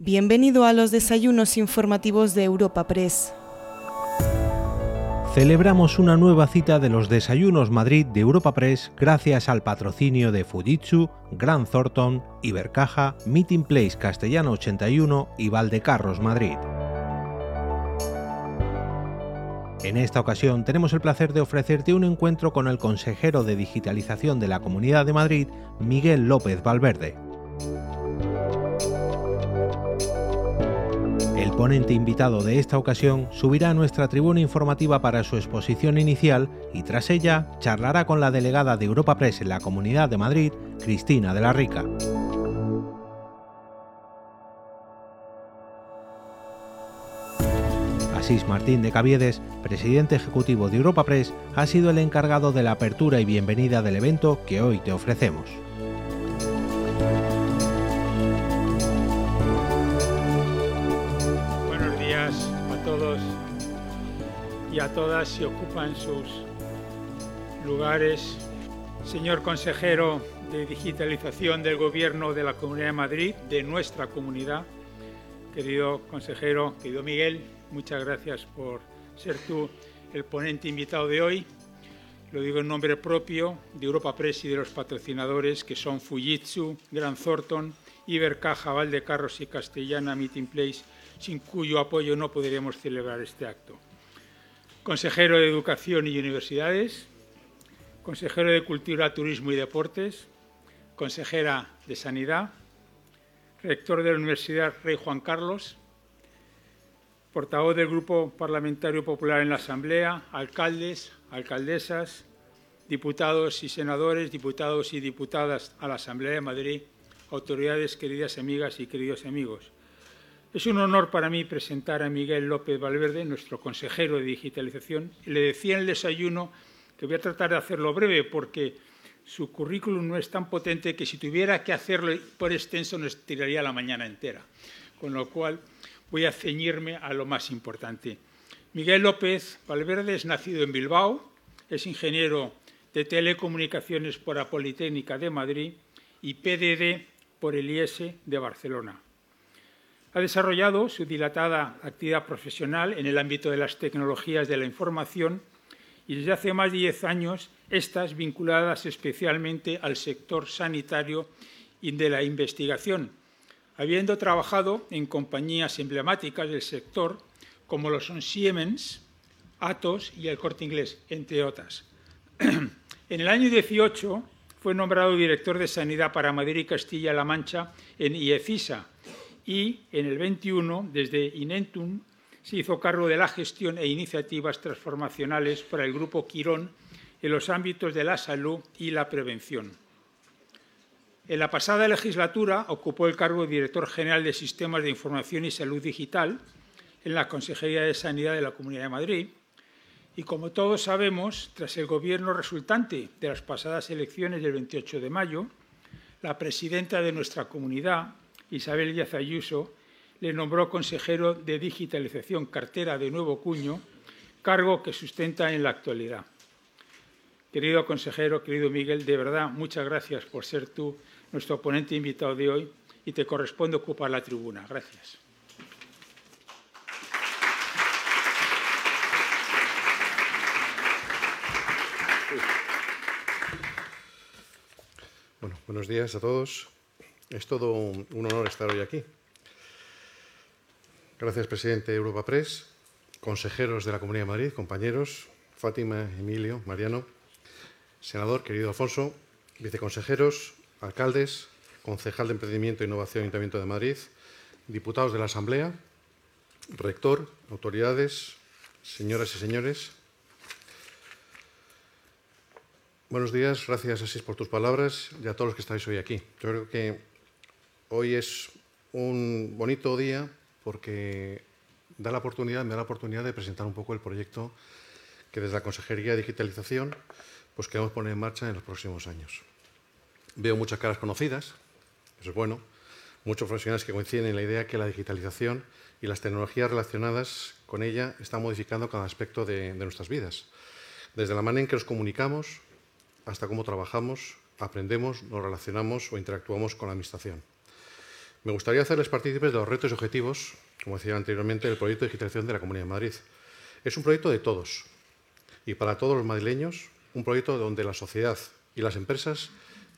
Bienvenido a los desayunos informativos de Europa Press. Celebramos una nueva cita de los Desayunos Madrid de Europa Press gracias al patrocinio de Fujitsu, Grand Thornton, Ibercaja, Meeting Place Castellano 81 y Valdecarros Madrid. En esta ocasión tenemos el placer de ofrecerte un encuentro con el consejero de digitalización de la Comunidad de Madrid, Miguel López Valverde. Ponente invitado de esta ocasión subirá a nuestra tribuna informativa para su exposición inicial y tras ella charlará con la delegada de Europa Press en la Comunidad de Madrid, Cristina de la Rica. Asís Martín de Caviedes, presidente ejecutivo de Europa Press, ha sido el encargado de la apertura y bienvenida del evento que hoy te ofrecemos. Y a todas si ocupan sus lugares. Señor consejero de digitalización del Gobierno de la Comunidad de Madrid, de nuestra comunidad, querido consejero, querido Miguel, muchas gracias por ser tú el ponente invitado de hoy. Lo digo en nombre propio de Europa Press y de los patrocinadores que son Fujitsu, Gran Thornton, Ibercaja, Valdecarros y Castellana Meeting Place, sin cuyo apoyo no podríamos celebrar este acto. Consejero de Educación y Universidades, consejero de Cultura, Turismo y Deportes, consejera de Sanidad, rector de la Universidad Rey Juan Carlos, portavoz del Grupo Parlamentario Popular en la Asamblea, alcaldes, alcaldesas, diputados y senadores, diputados y diputadas a la Asamblea de Madrid, autoridades, queridas amigas y queridos amigos. Es un honor para mí presentar a Miguel López Valverde, nuestro consejero de digitalización. Le decía en el desayuno que voy a tratar de hacerlo breve porque su currículum no es tan potente que si tuviera que hacerlo por extenso nos tiraría la mañana entera. Con lo cual voy a ceñirme a lo más importante. Miguel López Valverde es nacido en Bilbao, es ingeniero de telecomunicaciones por la Politécnica de Madrid y PDD por el IES de Barcelona. Ha desarrollado su dilatada actividad profesional en el ámbito de las tecnologías de la información y desde hace más de diez años estas vinculadas especialmente al sector sanitario y de la investigación, habiendo trabajado en compañías emblemáticas del sector como lo son Siemens, Atos y el Corte Inglés, entre otras. en el año 18 fue nombrado director de Sanidad para Madrid y Castilla-La Mancha en IECISA y en el 21, desde Inentum, se hizo cargo de la gestión e iniciativas transformacionales para el Grupo Quirón en los ámbitos de la salud y la prevención. En la pasada legislatura ocupó el cargo de director general de Sistemas de Información y Salud Digital en la Consejería de Sanidad de la Comunidad de Madrid. Y como todos sabemos, tras el gobierno resultante de las pasadas elecciones del 28 de mayo, la presidenta de nuestra comunidad, Isabel Díaz Ayuso, le nombró consejero de digitalización cartera de nuevo cuño, cargo que sustenta en la actualidad. Querido consejero, querido Miguel, de verdad, muchas gracias por ser tú nuestro ponente invitado de hoy y te corresponde ocupar la tribuna. Gracias. Bueno, buenos días a todos. Es todo un, honor estar hoy aquí. Gracias, presidente de Europa Press, consejeros de la Comunidad de Madrid, compañeros, Fátima, Emilio, Mariano, senador, querido Alfonso, viceconsejeros, alcaldes, concejal de Emprendimiento e Innovación Ayuntamiento de Madrid, diputados de la Asamblea, rector, autoridades, señoras y señores. Buenos días, gracias Asís por tus palabras y a todos los que estáis hoy aquí. Yo creo que hoy es un bonito día porque da la oportunidad, me da la oportunidad de presentar un poco el proyecto que desde la Consejería de Digitalización pues queremos poner en marcha en los próximos años. Veo muchas caras conocidas, eso es bueno, muchos profesionales que coinciden en la idea que la digitalización y las tecnologías relacionadas con ella están modificando cada aspecto de, de nuestras vidas, desde la manera en que nos comunicamos hasta cómo trabajamos, aprendemos, nos relacionamos o interactuamos con la Administración. Me gustaría hacerles partícipes de los retos y objetivos, como decía anteriormente, del proyecto de digitalización de la Comunidad de Madrid. Es un proyecto de todos y para todos los madrileños, un proyecto donde la sociedad y las empresas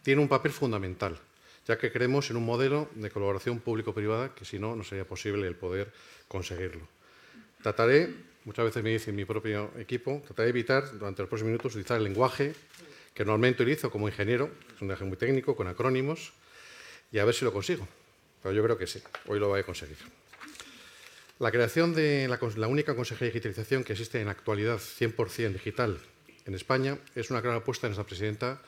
tienen un papel fundamental, ya que creemos en un modelo de colaboración público-privada que si no, no sería posible el poder conseguirlo. Trataré, muchas veces me dice mi propio equipo, trataré de evitar durante los próximos minutos utilizar el lenguaje que normalmente utilizo como ingeniero, es un lenguaje muy técnico, con acrónimos, y a ver si lo consigo. Pero yo creo que sí, hoy lo voy a conseguir. La creación de la, única consejería de digitalización que existe en la actualidad 100% digital en España es una gran apuesta de nuestra presidenta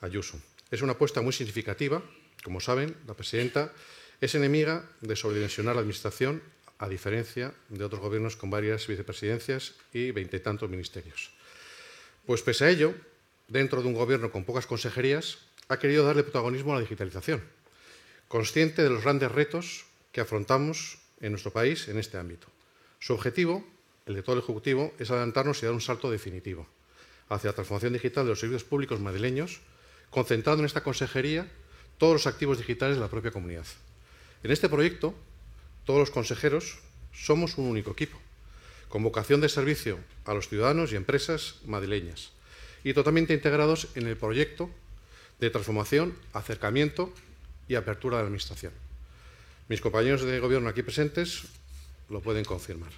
Ayuso. Es una apuesta muy significativa. Como saben, la presidenta es enemiga de sobredimensionar la Administración, a diferencia de otros gobiernos con varias vicepresidencias y veintitantos ministerios. Pues pese a ello, dentro de un gobierno con pocas consejerías, ha querido darle protagonismo a la digitalización, consciente de los grandes retos que afrontamos en nuestro país en este ámbito. Su objetivo, el de todo el Ejecutivo, es adelantarnos y dar un salto definitivo hacia la transformación digital de los servicios públicos madrileños, concentrando en esta consejería todos los activos digitales de la propia comunidad. En este proyecto, todos los consejeros somos un único equipo, con vocación de servicio a los ciudadanos y empresas madrileñas, y totalmente integrados en el proyecto de transformación, acercamiento y apertura de la Administración. Mis compañeros de gobierno aquí presentes lo pueden confirmar.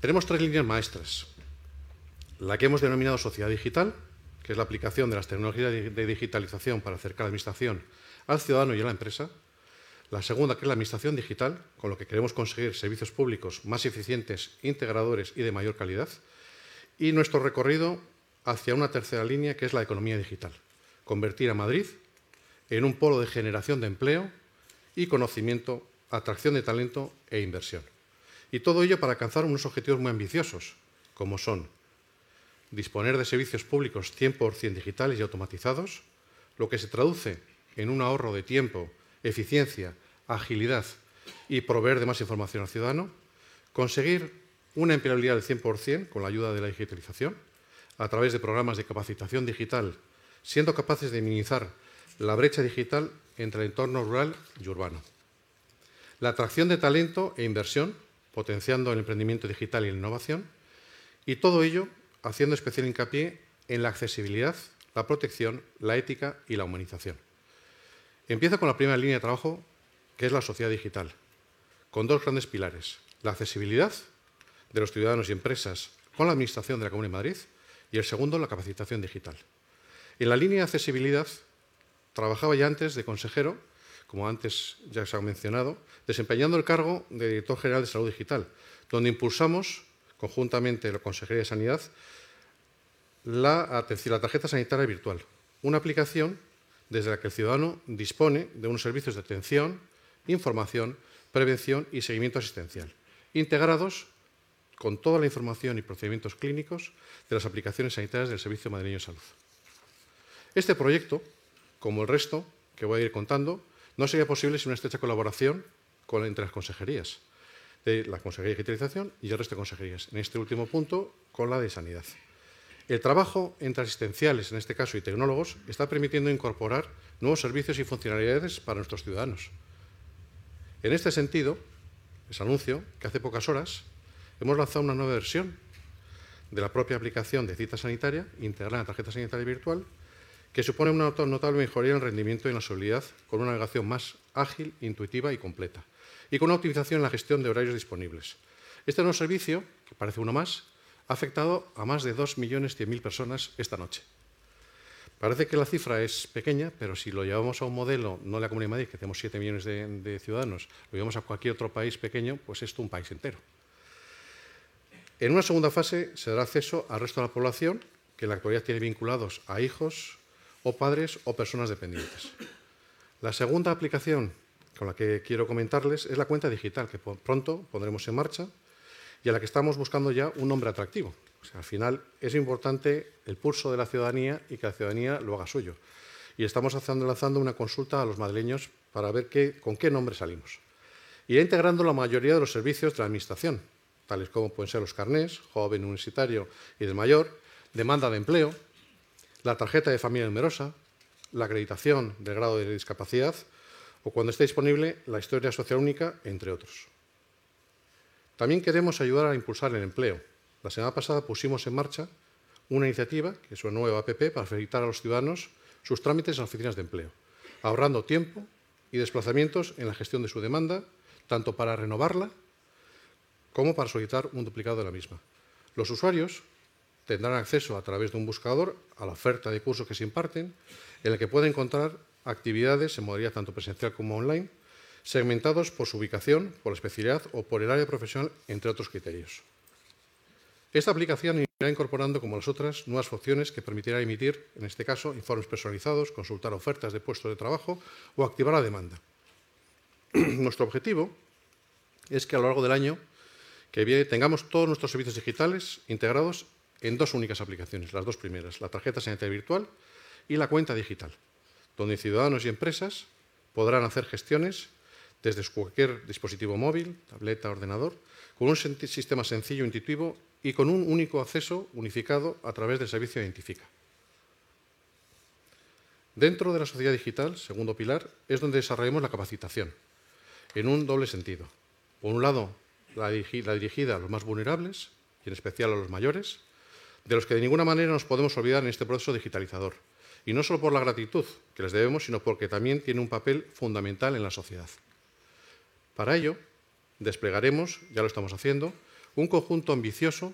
Tenemos tres líneas maestras. La que hemos denominado sociedad digital, que es la aplicación de las tecnologías de digitalización para acercar la administración al ciudadano y a la empresa. La segunda, que es la administración digital, con lo que queremos conseguir servicios públicos más eficientes, integradores y de mayor calidad. Y nuestro recorrido hacia una tercera línea, que es la economía digital. Convertir a Madrid en un polo de generación de empleo y conocimiento, atracción de talento e inversión. Y todo ello para alcanzar unos objetivos muy ambiciosos, como son disponer de servicios públicos 100% digitales y automatizados, lo que se traduce en un ahorro de tiempo, eficiencia, agilidad y proveer de más información al ciudadano, conseguir una empleabilidad del 100% con la ayuda de la digitalización, a través de programas de capacitación digital, siendo capaces de minimizar la brecha digital entre el entorno rural y urbano. La atracción de talento e inversión, potenciando el emprendimiento digital y la innovación, y todo ello haciendo especial hincapié en la accesibilidad, la protección, la ética y la humanización. Empiezo con la primera línea de trabajo, que es la sociedad digital, con dos grandes pilares. La accesibilidad de los ciudadanos y empresas con la Administración de la Comunidad de Madrid y el segundo, la capacitación digital. En la línea de accesibilidad Trabajaba ya antes de consejero, como antes ya se ha mencionado, desempeñando el cargo de director general de salud digital, donde impulsamos conjuntamente la Consejería de Sanidad la, tarjeta sanitaria virtual, una aplicación desde la que el ciudadano dispone de unos servicios de atención, información, prevención y seguimiento asistencial, integrados con toda la información y procedimientos clínicos de las aplicaciones sanitarias del Servicio Madrileño de Salud. Este proyecto como el resto, que voy a ir contando, no sería posible sin una estrecha colaboración entre las consejerías, de la Consejería de Digitalización y el resto de consejerías. En este último punto, con la de Sanidad. El trabajo entre asistenciales, en este caso, y tecnólogos, está permitiendo incorporar nuevos servicios y funcionalidades para nuestros ciudadanos. En este sentido, les anuncio que hace pocas horas hemos lanzado una nueva versión de la propia aplicación de cita sanitaria, integrada en la tarjeta sanitaria virtual, que supone una notable mejoría en el rendimiento y en la seguridad, con una navegación más ágil, intuitiva y completa, y con una optimización en la gestión de horarios disponibles. Este nuevo servicio, que parece uno más, ha afectado a más de 2.100.000 personas esta noche. Parece que la cifra es pequeña, pero si lo llevamos a un modelo, no la Comunidad de Madrid, que tenemos 7 millones de, ciudadanos, lo llevamos a cualquier otro país pequeño, pues esto un país entero. En una segunda fase se dará acceso al resto de la población, que en la actualidad tiene vinculados a hijos, o padres o personas dependientes. La segunda aplicación con la que quiero comentarles es la cuenta digital, que pronto pondremos en marcha y a la que estamos buscando ya un nombre atractivo. al final es importante el pulso de la ciudadanía y que la ciudadanía lo haga suyo. Y estamos lanzando una consulta a los madrileños para ver con qué nombre salimos. Irá integrando la mayoría de los servicios de la Administración, tales como pueden ser los carnés, joven universitario y del mayor, demanda de empleo, la tarjeta de familia numerosa, la acreditación del grado de discapacidad o cuando esté disponible la historia social única, entre otros. También queremos ayudar a impulsar el empleo. La semana pasada pusimos en marcha una iniciativa, que es una nueva APP, para facilitar a los ciudadanos sus trámites en oficinas de empleo, ahorrando tiempo y desplazamientos en la gestión de su demanda, tanto para renovarla como para solicitar un duplicado de la misma. Los usuarios tendrán acceso a través de un buscador a la oferta de cursos que se imparten, en el que pueden encontrar actividades en modalidad tanto presencial como online, segmentados por su ubicación, por la especialidad o por el área profesional, entre otros criterios. Esta aplicación irá incorporando, como las otras, nuevas funciones que permitirán emitir, en este caso, informes personalizados, consultar ofertas de puestos de trabajo o activar la demanda. Nuestro objetivo es que a lo largo del año que viene tengamos todos nuestros servicios digitales integrados en dos únicas aplicaciones, las dos primeras, la tarjeta sanitaria virtual y la cuenta digital, donde ciudadanos y empresas podrán hacer gestiones desde cualquier dispositivo móvil, tableta, ordenador, con un sistema sencillo, intuitivo y con un único acceso unificado a través del servicio Identifica. Dentro de la sociedad digital, segundo pilar, es donde desarrollamos la capacitación, en un doble sentido. Por un lado, la dirigida a los más vulnerables, y en especial a los mayores, de los que de ninguna manera nos podemos olvidar en este proceso digitalizador. Y no solo por la gratitud que les debemos, sino porque también tiene un papel fundamental en la sociedad. Para ello, desplegaremos, ya lo estamos haciendo, un conjunto ambicioso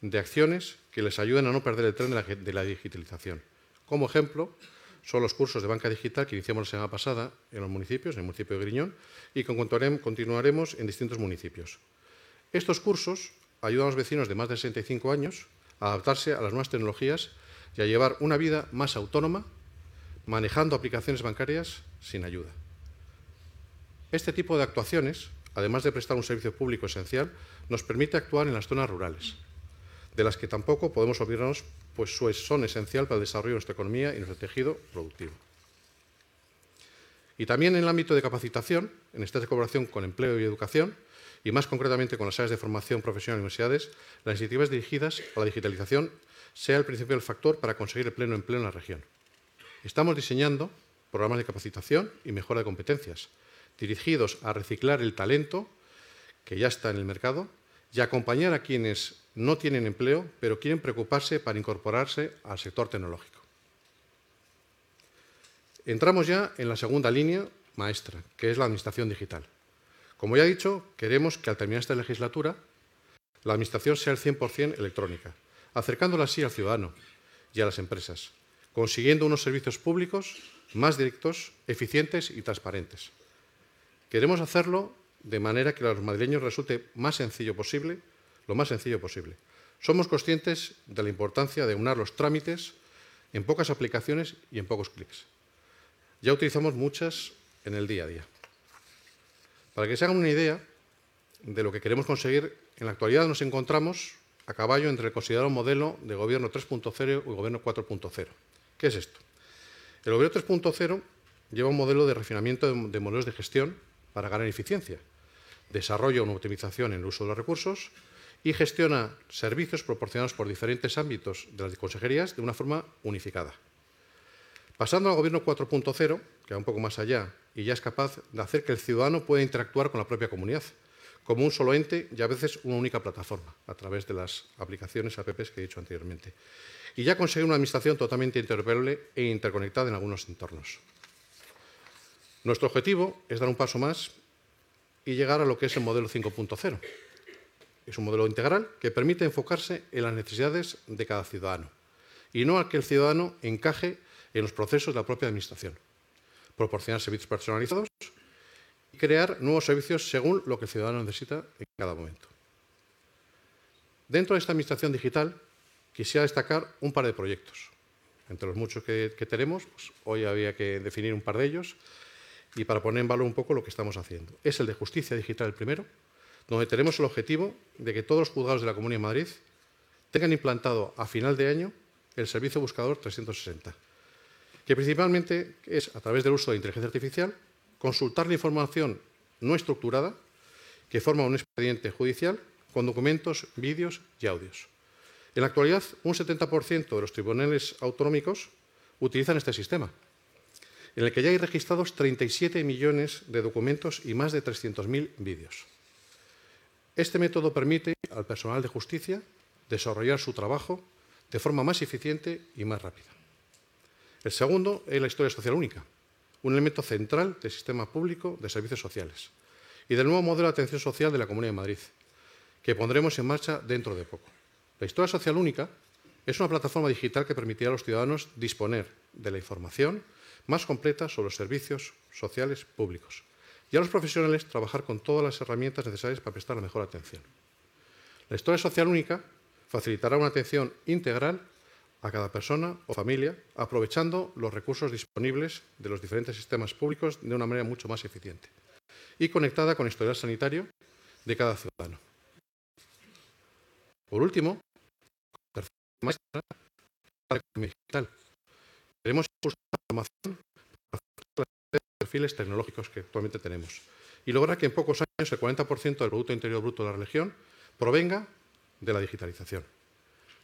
de acciones que les ayuden a no perder el tren de la, digitalización. Como ejemplo, son los cursos de banca digital que iniciamos la semana pasada en los municipios, en el municipio de Griñón, y que continuaremos en distintos municipios. Estos cursos ayudan a los vecinos de más de 65 años a adaptarse a las nuevas tecnologías y a llevar una vida más autónoma, manejando aplicaciones bancarias sin ayuda. Este tipo de actuaciones, además de prestar un servicio público esencial, nos permite actuar en las zonas rurales, de las que tampoco podemos olvidarnos, pues son esencial para el desarrollo de nuestra economía y nuestro tejido productivo. Y también en el ámbito de capacitación, en esta colaboración con empleo y educación, y más concretamente con las áreas de formación profesional y universidades, las iniciativas dirigidas a la digitalización sea el principal factor para conseguir el pleno empleo en la región. Estamos diseñando programas de capacitación y mejora de competencias, dirigidos a reciclar el talento que ya está en el mercado y acompañar a quienes no tienen empleo, pero quieren preocuparse para incorporarse al sector tecnológico. Entramos ya en la segunda línea maestra, que es la administración digital. Como ya he dicho, queremos que al terminar esta legislatura la Administración sea el 100% electrónica, acercándola así al ciudadano y a las empresas, consiguiendo unos servicios públicos más directos, eficientes y transparentes. Queremos hacerlo de manera que a los madrileños resulte más sencillo posible, lo más sencillo posible. Somos conscientes de la importancia de unar los trámites en pocas aplicaciones y en pocos clics. Ya utilizamos muchas en el día a día. Para que se hagan una idea de lo que queremos conseguir, en la actualidad nos encontramos a caballo entre el considerado modelo de gobierno 3.0 y gobierno 4.0. ¿Qué es esto? El gobierno 3.0 lleva un modelo de refinamiento de, modelos de gestión para ganar eficiencia, desarrolla una optimización en el uso de los recursos y gestiona servicios proporcionados por diferentes ámbitos de las consejerías de una forma unificada. Pasando al gobierno 4.0, que va un poco más allá y ya es capaz de hacer que el ciudadano pueda interactuar con la propia comunidad, como un solo ente y a veces una única plataforma, a través de las aplicaciones, apps que he dicho anteriormente. Y ya conseguir una administración totalmente interoperable e interconectada en algunos entornos. Nuestro objetivo es dar un paso más y llegar a lo que es el modelo 5.0. Es un modelo integral que permite enfocarse en las necesidades de cada ciudadano y no a que el ciudadano encaje en los procesos de la propia Administración proporcionar servicios personalizados y crear nuevos servicios según lo que el ciudadano necesita en cada momento. Dentro de esta administración digital, quisiera destacar un par de proyectos. Entre los muchos que, tenemos, pues, hoy había que definir un par de ellos y para poner en valor un poco lo que estamos haciendo. Es el de justicia digital el primero, donde tenemos el objetivo de que todos los juzgados de la Comunidad de Madrid tengan implantado a final de año el servicio buscador 360 que principalmente es, a través del uso de inteligencia artificial, consultar la información no estructurada que forma un expediente judicial con documentos, vídeos y audios. En la actualidad, un 70% de los tribunales autonómicos utilizan este sistema. en el que ya hay registrados 37 millones de documentos y más de 300.000 vídeos. Este método permite al personal de justicia desarrollar su trabajo de forma más eficiente y más rápida. El segundo es la historia social única, un elemento central del sistema público de servicios sociales y del nuevo modelo de atención social de la Comunidad de Madrid, que pondremos en marcha dentro de poco. La historia social única es una plataforma digital que permitirá a los ciudadanos disponer de la información más completa sobre los servicios sociales públicos y a los profesionales trabajar con todas las herramientas necesarias para prestar la mejor atención. La historia social única facilitará una atención integral a cada persona o familia, aprovechando los recursos disponibles de los diferentes sistemas públicos de una manera mucho más eficiente y conectada con el historial sanitario de cada ciudadano. Por último, maestra la digital. Queremos impulsar la formación para los perfiles tecnológicos que actualmente tenemos y lograr que en pocos años el 40% del Producto Interior Bruto de la región provenga de la digitalización.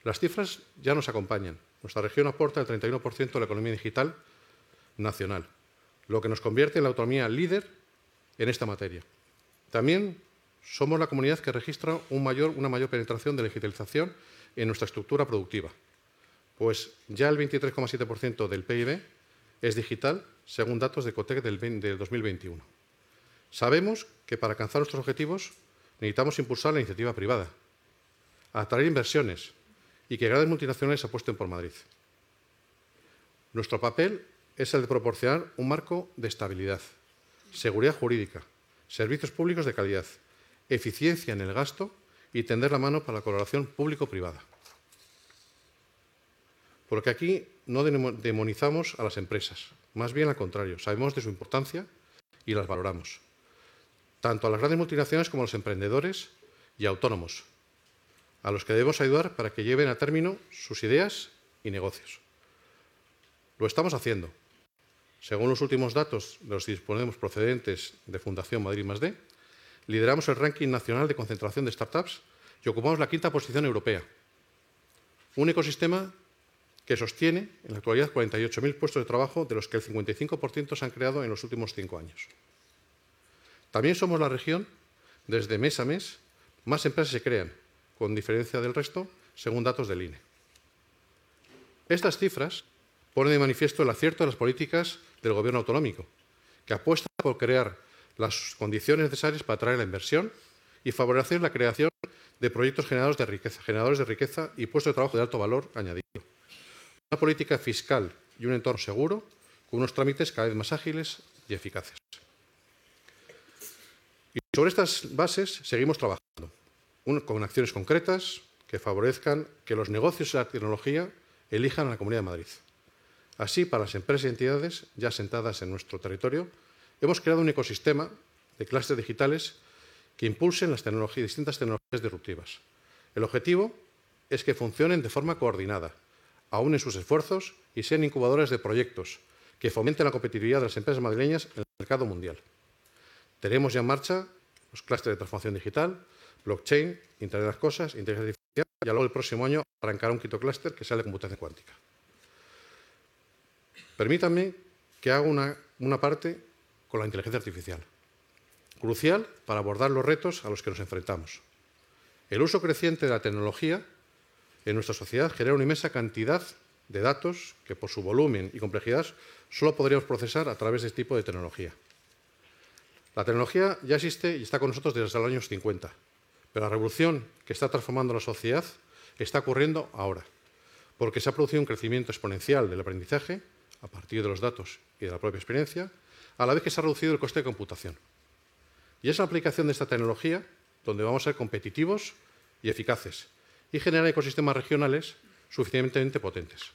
Las cifras ya nos acompañan. Nuestra región aporta el 31% de la economía digital nacional, lo que nos convierte en la autonomía líder en esta materia. También somos la comunidad que registra una mayor penetración de digitalización en nuestra estructura productiva, pues ya el 23,7% del PIB es digital, según datos de COTEC del 2021. Sabemos que para alcanzar nuestros objetivos necesitamos impulsar la iniciativa privada, atraer inversiones y que grandes multinacionales apuesten por Madrid. Nuestro papel es el de proporcionar un marco de estabilidad, seguridad jurídica, servicios públicos de calidad, eficiencia en el gasto y tender la mano para la colaboración público-privada. Porque aquí no demonizamos a las empresas, más bien al contrario, sabemos de su importancia y las valoramos, tanto a las grandes multinacionales como a los emprendedores y autónomos, a los que debemos ayudar para que lleven a término sus ideas y negocios. Lo estamos haciendo. Según los últimos datos de los que disponemos procedentes de Fundación Madrid más D, lideramos el ranking nacional de concentración de startups y ocupamos la quinta posición europea. Un ecosistema que sostiene en la actualidad 48.000 puestos de trabajo, de los que el 55% se han creado en los últimos cinco años. También somos la región, desde mes a mes, más empresas se crean, con diferencia del resto, según datos del INE. Estas cifras ponen de manifiesto el acierto de las políticas del Gobierno autonómico, que apuesta por crear las condiciones necesarias para atraer la inversión y favorecer la creación de proyectos de riqueza, generadores de riqueza y puestos de trabajo de alto valor añadido. Una política fiscal y un entorno seguro con unos trámites cada vez más ágiles y eficaces. Y sobre estas bases seguimos trabajando con acciones concretas que favorezcan que los negocios y la tecnología elijan a la Comunidad de Madrid. Así, para las empresas y entidades ya sentadas en nuestro territorio, hemos creado un ecosistema de clases digitales que impulsen las distintas tecnologías disruptivas. El objetivo es que funcionen de forma coordinada, aúnen sus esfuerzos y sean incubadores de proyectos que fomenten la competitividad de las empresas madrileñas en el mercado mundial. Tenemos ya en marcha los clústeres de transformación digital, blockchain, Internet de las Cosas, inteligencia artificial y luego el próximo año arrancará un quinto clúster que sea de computación cuántica. Permítanme que haga una, una parte con la inteligencia artificial, crucial para abordar los retos a los que nos enfrentamos. El uso creciente de la tecnología en nuestra sociedad genera una inmensa cantidad de datos que por su volumen y complejidad solo podríamos procesar a través de este tipo de tecnología. La tecnología ya existe y está con nosotros desde los años 50, pero la revolución que está transformando la sociedad está ocurriendo ahora, porque se ha producido un crecimiento exponencial del aprendizaje a partir de los datos y de la propia experiencia, a la vez que se ha reducido el coste de computación. Y es la aplicación de esta tecnología donde vamos a ser competitivos y eficaces y generar ecosistemas regionales suficientemente potentes.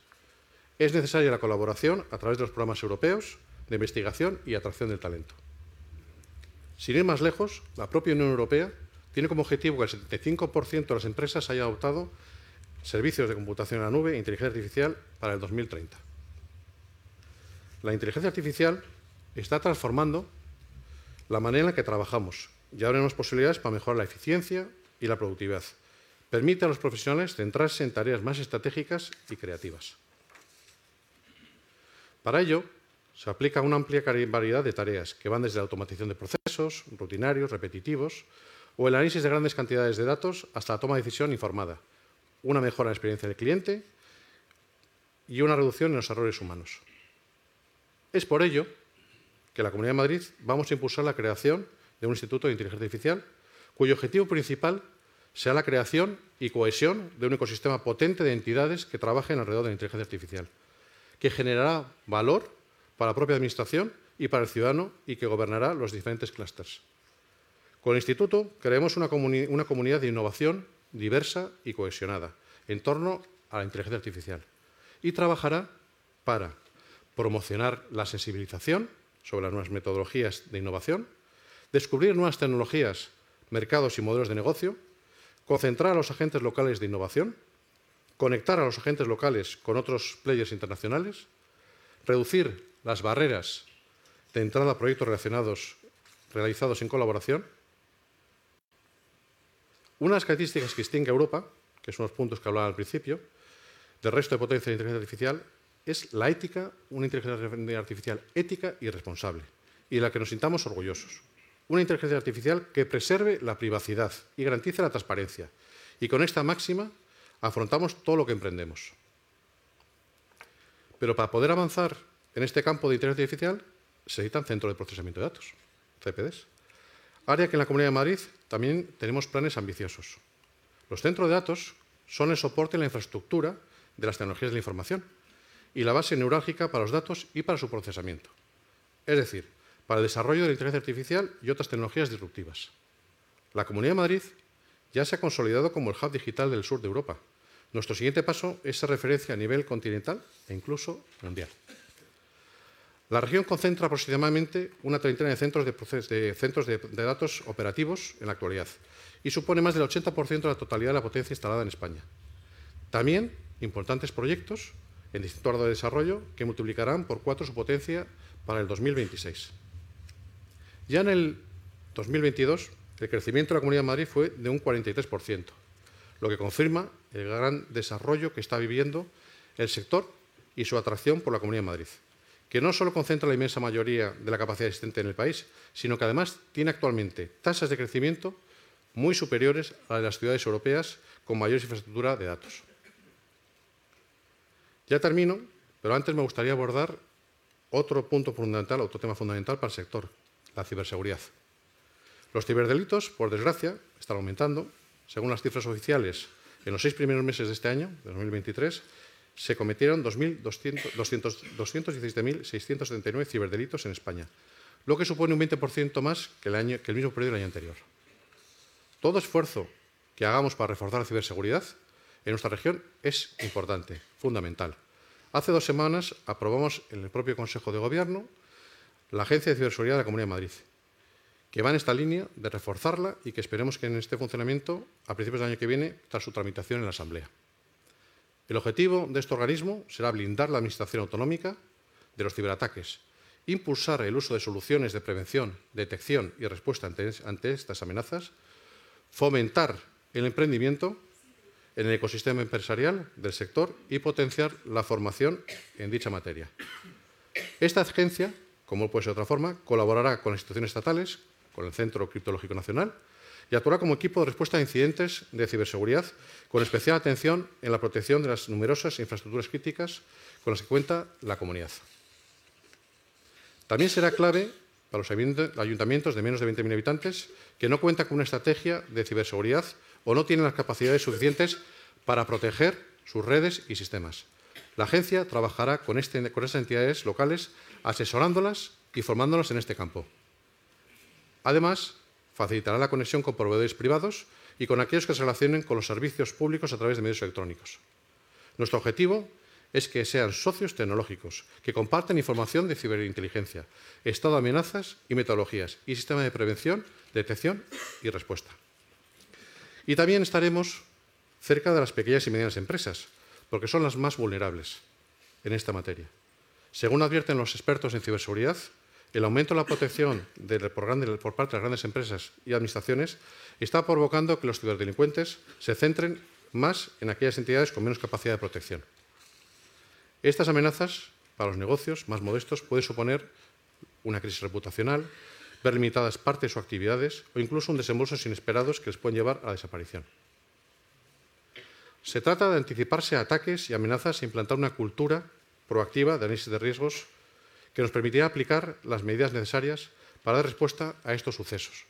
Es necesaria la colaboración a través de los programas europeos de investigación y atracción del talento. Sin ir más lejos, la propia Unión Europea tiene como objetivo que el 75% de las empresas haya adoptado servicios de computación en la nube e inteligencia artificial para el 2030. La inteligencia artificial está transformando la manera en la que trabajamos y tenemos posibilidades para mejorar la eficiencia y la productividad. Permite a los profesionales centrarse en tareas más estratégicas y creativas. Para ello, se aplica una amplia variedad de tareas que van desde la automatización de procesos rutinarios, repetitivos, o el análisis de grandes cantidades de datos hasta la toma de decisión informada, una mejora en la experiencia del cliente y una reducción en los errores humanos. Es por ello que la Comunidad de Madrid vamos a impulsar la creación de un Instituto de Inteligencia Artificial cuyo objetivo principal sea la creación y cohesión de un ecosistema potente de entidades que trabajen alrededor de la inteligencia artificial, que generará valor para la propia Administración y para el ciudadano y que gobernará los diferentes clústeres. Con el Instituto creemos una, comunidad de innovación diversa y cohesionada en torno a la inteligencia artificial y trabajará para promocionar la sensibilización sobre las nuevas metodologías de innovación, descubrir nuevas tecnologías, mercados y modelos de negocio, concentrar a los agentes locales de innovación, conectar a los agentes locales con otros players internacionales, reducir las barreras de entrada a proyectos relacionados, realizados en colaboración. Una de las características que distingue a Europa, que son los puntos que hablaba al principio, del resto de potencias de inteligencia artificial, es la ética, una inteligencia artificial ética y responsable, y de la que nos sintamos orgullosos. Una inteligencia artificial que preserve la privacidad y garantice la transparencia. Y con esta máxima afrontamos todo lo que emprendemos. Pero para poder avanzar en este campo de inteligencia artificial se necesitan centros de procesamiento de datos, CPDs. Área que en la Comunidad de Madrid también tenemos planes ambiciosos. Los centros de datos son el soporte en la infraestructura de las tecnologías de la información y la base neurálgica para los datos y para su procesamiento. Es decir, para el desarrollo de la inteligencia artificial y otras tecnologías disruptivas. La Comunidad de Madrid ya se ha consolidado como el hub digital del sur de Europa. Nuestro siguiente paso es ser referencia a nivel continental e incluso mundial. La región concentra aproximadamente una treintena de centros de, datos operativos en la actualidad y supone más del 80% de la totalidad de la potencia instalada en España. También importantes proyectos en distintos grados de desarrollo que multiplicarán por cuatro su potencia para el 2026. Ya en el 2022, el crecimiento de la Comunidad de Madrid fue de un 43%, lo que confirma el gran desarrollo que está viviendo el sector y su atracción por la Comunidad de Madrid, que no solo concentra la inmensa mayoría de la capacidad existente en el país, sino que además tiene actualmente tasas de crecimiento muy superiores a las de las ciudades europeas con mayor infraestructura de datos. Ya termino, pero antes me gustaría abordar otro punto fundamental, otro tema fundamental para el sector, la ciberseguridad. Los ciberdelitos, por desgracia, están aumentando. Según las cifras oficiales, en los seis primeros meses de este año, de 2023, se cometieron 216.679 ciberdelitos en España, lo que supone un 20% más que el, que el mismo periodo del año anterior. Todo esfuerzo que hagamos para reforzar la ciberseguridad en nuestra región es importante, fundamental. Hace dos semanas aprobamos en el propio Consejo de Gobierno la Agencia de Ciberseguridad de la Comunidad de Madrid, que va en esta línea de reforzarla y que esperemos que en este funcionamiento a principios del año que viene, tras su tramitación en la Asamblea. El objetivo de este organismo será blindar la Administración autonómica de los ciberataques, impulsar el uso de soluciones de prevención, detección y respuesta ante, estas amenazas, fomentar el emprendimiento en el ecosistema empresarial del sector y potenciar la formación en dicha materia. Esta agencia, como puede ser de otra forma, colaborará con las instituciones estatales, con el Centro Criptológico Nacional, y actuará como equipo de respuesta a incidentes de ciberseguridad, con especial atención en la protección de las numerosas infraestructuras críticas con las que cuenta la comunidad. También será clave para los ayuntamientos de menos de 20.000 habitantes que no cuentan con una estrategia de ciberseguridad o no tienen las capacidades suficientes para proteger sus redes y sistemas. La agencia trabajará con, este, con estas entidades locales asesorándolas y formándolas en este campo. Además, facilitará la conexión con proveedores privados y con aquellos que se relacionen con los servicios públicos a través de medios electrónicos. Nuestro objetivo es que sean socios tecnológicos, que compartan información de ciberinteligencia, estado de amenazas y metodologías, y sistema de prevención, detección y respuesta. Y también estaremos cerca de las pequeñas y medianas empresas, porque son las más vulnerables en esta materia. Según advierten los expertos en ciberseguridad, el aumento de la protección por, parte de las grandes empresas y administraciones está provocando que los ciberdelincuentes se centren más en aquellas entidades con menos capacidad de protección. Estas amenazas para los negocios más modestos puede suponer una crisis reputacional, ver limitadas partes o actividades o incluso un desembolsos inesperados que les pueden llevar a la desaparición. Se trata de anticiparse a ataques y amenazas e implantar una cultura proactiva de análisis de riesgos que nos permitirá aplicar las medidas necesarias para dar respuesta a estos sucesos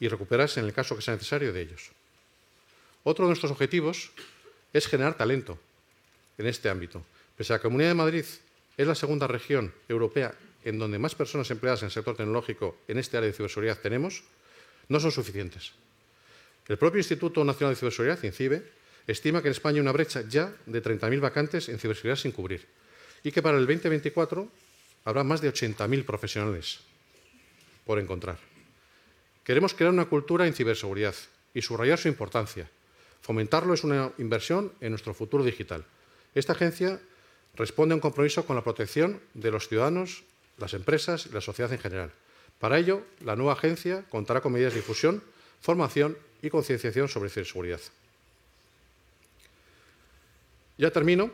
y recuperarse en el caso que sea necesario de ellos. Otro de nuestros objetivos es generar talento en este ámbito. Pese a la Comunidad de Madrid es la segunda región europea en donde más personas empleadas en el sector tecnológico en este área de ciberseguridad tenemos, no son suficientes. El propio Instituto Nacional de Ciberseguridad, INCIBE, estima que en España hay una brecha ya de 30.000 vacantes en ciberseguridad sin cubrir y que para el 2024 habrá más de 80.000 profesionales por encontrar. Queremos crear una cultura en ciberseguridad y subrayar su importancia. Fomentarlo es una inversión en nuestro futuro digital. Esta agencia responde a un compromiso con la protección de los ciudadanos, las empresas y la sociedad en general. Para ello, la nueva agencia contará con medidas de difusión, formación y concienciación sobre ciberseguridad. Ya termino,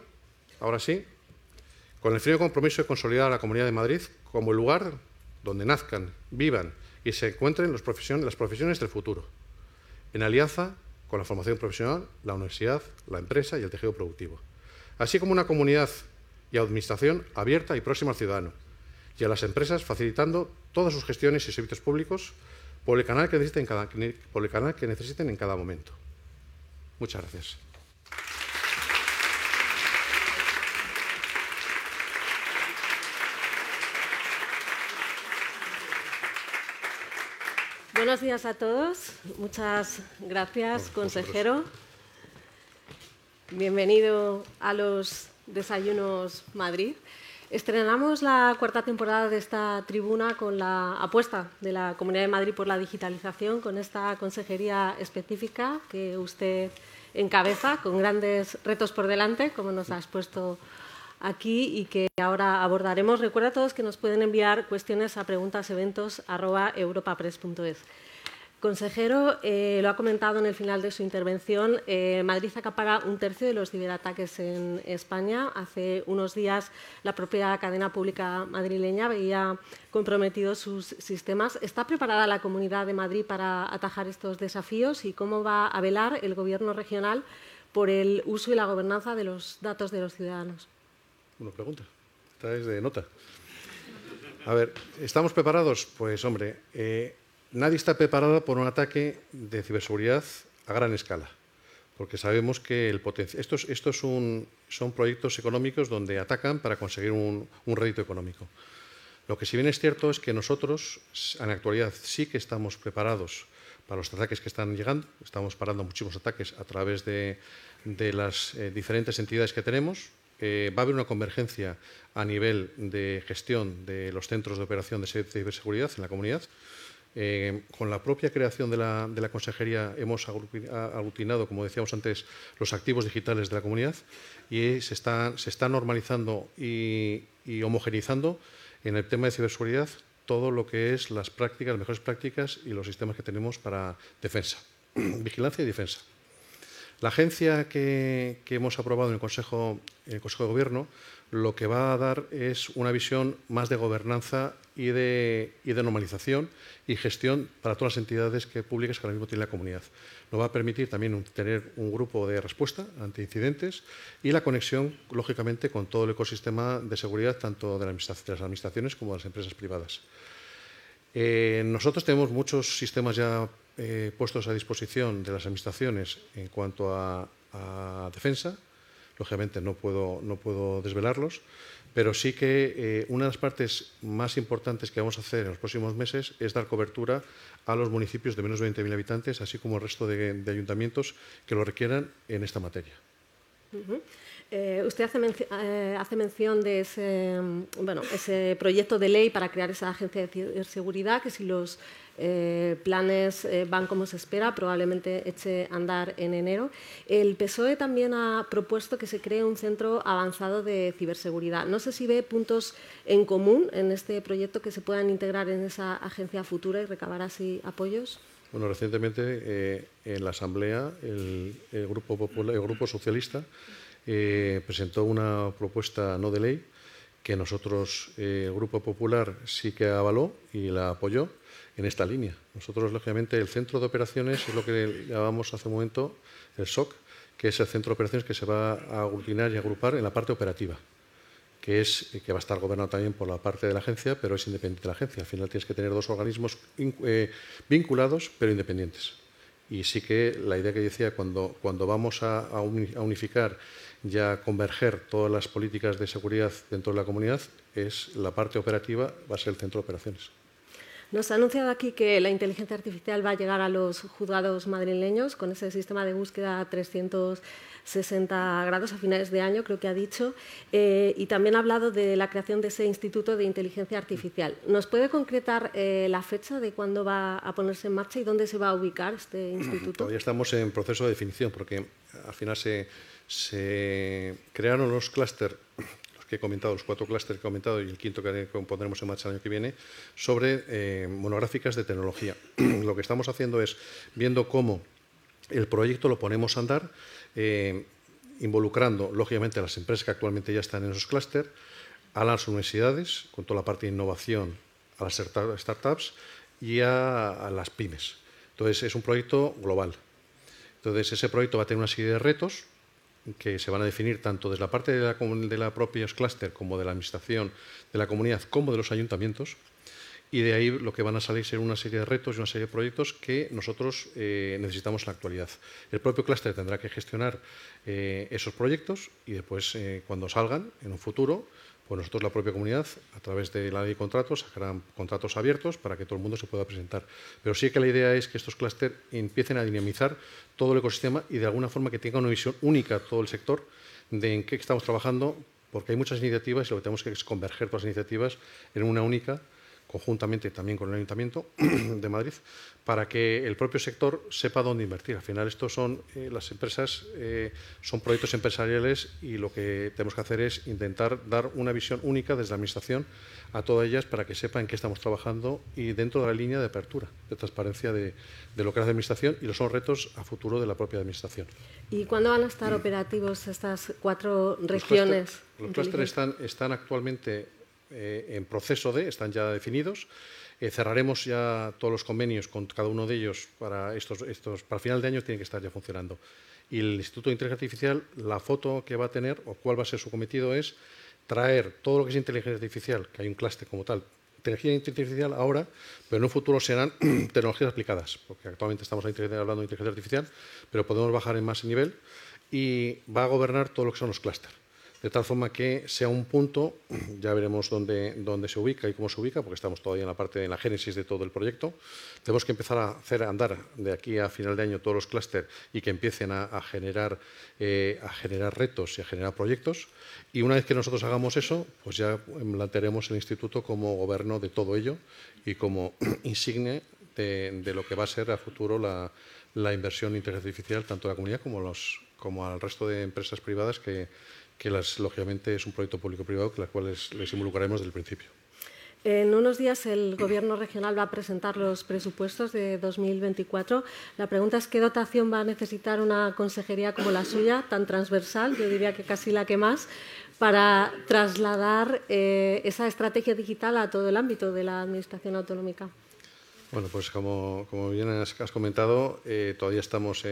ahora sí, con el firme compromiso de consolidar a la Comunidad de Madrid como el lugar donde nazcan, vivan y se encuentren las profesiones del futuro, en alianza con la formación profesional, la universidad, la empresa y el tejido productivo, así como una comunidad y administración abierta y próxima al ciudadano, y a las empresas facilitando todas sus gestiones y servicios públicos por el canal que necesiten por el canal que necesiten en cada momento. Muchas gracias. Buenos días a todos. Muchas gracias, consejero. Bienvenido a los Desayunos Madrid. Estrenamos la cuarta temporada de esta tribuna con la apuesta de la Comunidad de Madrid por la digitalización, con esta consejería específica que usted encabeza, con grandes retos por delante, como nos ha expuesto aquí y que ahora abordaremos. Recuerda a todos que nos pueden enviar cuestiones a preguntaseventos.europapress.es. Consejero, eh, lo ha comentado en el final de su intervención, eh, Madrid acapara un tercio de los ciberataques en España. Hace unos días la propia cadena pública madrileña veía comprometidos sus sistemas. ¿Está preparada la Comunidad de Madrid para atajar estos desafíos y cómo va a velar el Gobierno regional por el uso y la gobernanza de los datos de los ciudadanos? Una pregunta. Esta es de nota. A ver, ¿estamos preparados? Pues, hombre, eh, nadie está preparado por un ataque de ciberseguridad a gran escala, porque sabemos que el estos, estos son, son, proyectos económicos donde atacan para conseguir un, un rédito económico. Lo que si bien es cierto es que nosotros, en la actualidad, sí que estamos preparados para los ataques que están llegando. Estamos parando muchísimos ataques a través de, de las eh, diferentes entidades que tenemos. Eh, va a haber una convergencia a nivel de gestión de los centros de operación de ciberseguridad en la comunidad. Eh, con la propia creación de la, consejería hemos aglutinado, como decíamos antes, los activos digitales de la comunidad y se está, normalizando y, y homogenizando en el tema de ciberseguridad todo lo que es las prácticas, las mejores prácticas y los sistemas que tenemos para defensa, vigilancia y defensa. La agencia que, hemos aprobado en el, Consejo, de Gobierno lo que va a dar es una visión más de gobernanza y de, normalización y gestión para todas las entidades que, públicas que ahora mismo tiene la comunidad. Nos va a permitir también tener un grupo de respuesta ante incidentes y la conexión, lógicamente, con todo el ecosistema de seguridad, tanto de, las administraciones como de las empresas privadas. Eh, nosotros tenemos muchos sistemas ya eh, puestos a disposición de las administraciones en cuanto a defensa, Lógicamente no puedo, no puedo desvelarlos, pero sí que eh, una de las partes más importantes que vamos a hacer en los próximos meses es dar cobertura a los municipios de menos de 20.000 habitantes, así como el resto de, ayuntamientos que lo requieran en esta materia. Eh, usted hace, hace, mención de ese, bueno, ese proyecto de ley para crear esa agencia de ciberseguridad, que si los eh, planes eh, van como se espera, probablemente eche a andar en enero. El PSOE también ha propuesto que se cree un centro avanzado de ciberseguridad. No sé si ve puntos en común en este proyecto que se puedan integrar en esa agencia futura y recabar así apoyos. Bueno, recientemente eh, en la Asamblea el, Grupo, Popular, el Grupo Socialista presentó una propuesta no de ley que nosotros, eh, el Grupo Popular, sí que avaló y la apoyó en esta línea. Nosotros, lógicamente, el centro de operaciones es lo que llamamos hace un momento el SOC, que es el centro de operaciones que se va a aglutinar y agrupar en la parte operativa, que es que va a estar gobernado también por la parte de la agencia, pero es independiente de la agencia. Al final tienes que tener dos organismos eh, vinculados, pero independientes. Y sí que la idea que decía, cuando, cuando vamos a, unificar y a converger todas las políticas de seguridad dentro de la comunidad, es la parte operativa, va a ser el centro de operaciones. Nos ha anunciado aquí que la inteligencia artificial va a llegar a los juzgados madrileños con ese sistema de búsqueda 360 grados a finales de año, creo que ha dicho, eh, y también ha hablado de la creación de ese Instituto de Inteligencia Artificial. ¿Nos puede concretar eh, la fecha de cuándo va a ponerse en marcha y dónde se va a ubicar este instituto? Todavía estamos en proceso de definición porque al final se, se crearon los clústeres que he comentado, los cuatro clústeres que he comentado y el quinto que pondremos en marcha el año que viene, sobre eh, monográficas de tecnología. lo que estamos haciendo es viendo cómo el proyecto lo ponemos a andar, eh, involucrando, lógicamente, a las empresas que actualmente ya están en esos clústeres, a las universidades, con toda la parte de innovación, a las startups y a, las pymes. Entonces, es un proyecto global. Entonces, ese proyecto va a tener una serie de retos que se van a definir tanto desde la parte de la, de la propia clúster como de la administración de la comunidad como de los ayuntamientos. Y de ahí lo que van a salir serán una serie de retos y una serie de proyectos que nosotros eh, necesitamos en la actualidad. El propio clúster tendrá que gestionar eh, esos proyectos y después, eh, cuando salgan en un futuro, pues nosotros, la propia comunidad, a través de la ley de contratos, sacarán contratos abiertos para que todo el mundo se pueda presentar. Pero sí que la idea es que estos clústeres empiecen a dinamizar todo el ecosistema y de alguna forma que tenga una visión única todo el sector de en qué estamos trabajando, porque hay muchas iniciativas y lo que tenemos que es converger todas las iniciativas en una única conjuntamente también con el Ayuntamiento de Madrid, para que el propio sector sepa dónde invertir. Al final, estos son eh, las empresas, eh, son proyectos empresariales y lo que tenemos que hacer es intentar dar una visión única desde la Administración a todas ellas para que sepan en qué estamos trabajando y dentro de la línea de apertura, de transparencia de, lo que hace la Administración y los son retos a futuro de la propia Administración. ¿Y cuándo van a estar operativos estas cuatro regiones? Los clústeres están, están actualmente eh, en proceso de, están ya definidos. Eh, cerraremos ya todos los convenios con cada uno de ellos para estos, estos, para final de año tiene que estar ya funcionando. Y el Instituto de Inteligencia Artificial, la foto que va a tener o cuál va a ser su cometido es traer todo lo que es inteligencia artificial, que hay un clúster como tal, inteligencia artificial ahora, pero en un futuro serán tecnologías aplicadas, porque actualmente estamos hablando de inteligencia artificial, pero podemos bajar en más nivel y va a gobernar todo lo que son los clústeres de tal forma que sea un punto, ya veremos dónde, dónde, se ubica y cómo se ubica, porque estamos todavía en la parte de la génesis de todo el proyecto. Tenemos que empezar a hacer andar de aquí a final de año todos los clústeres y que empiecen a, generar, eh, a generar retos y a generar proyectos. Y una vez que nosotros hagamos eso, pues ya plantearemos el instituto como gobierno de todo ello y como insigne de, lo que va a ser a futuro la, la inversión en inteligencia artificial, tanto a la comunidad como, los, como al resto de empresas privadas que que las, lógicamente es un proyecto público-privado que las cuales les involucraremos desde el principio. En unos días el Gobierno regional va a presentar los presupuestos de 2024. La pregunta es qué dotación va a necesitar una consejería como la suya, tan transversal, yo diría que casi la que más, para trasladar eh, esa estrategia digital a todo el ámbito de la Administración autonómica. Bueno, pues como, bien has, comentado, eh, todavía estamos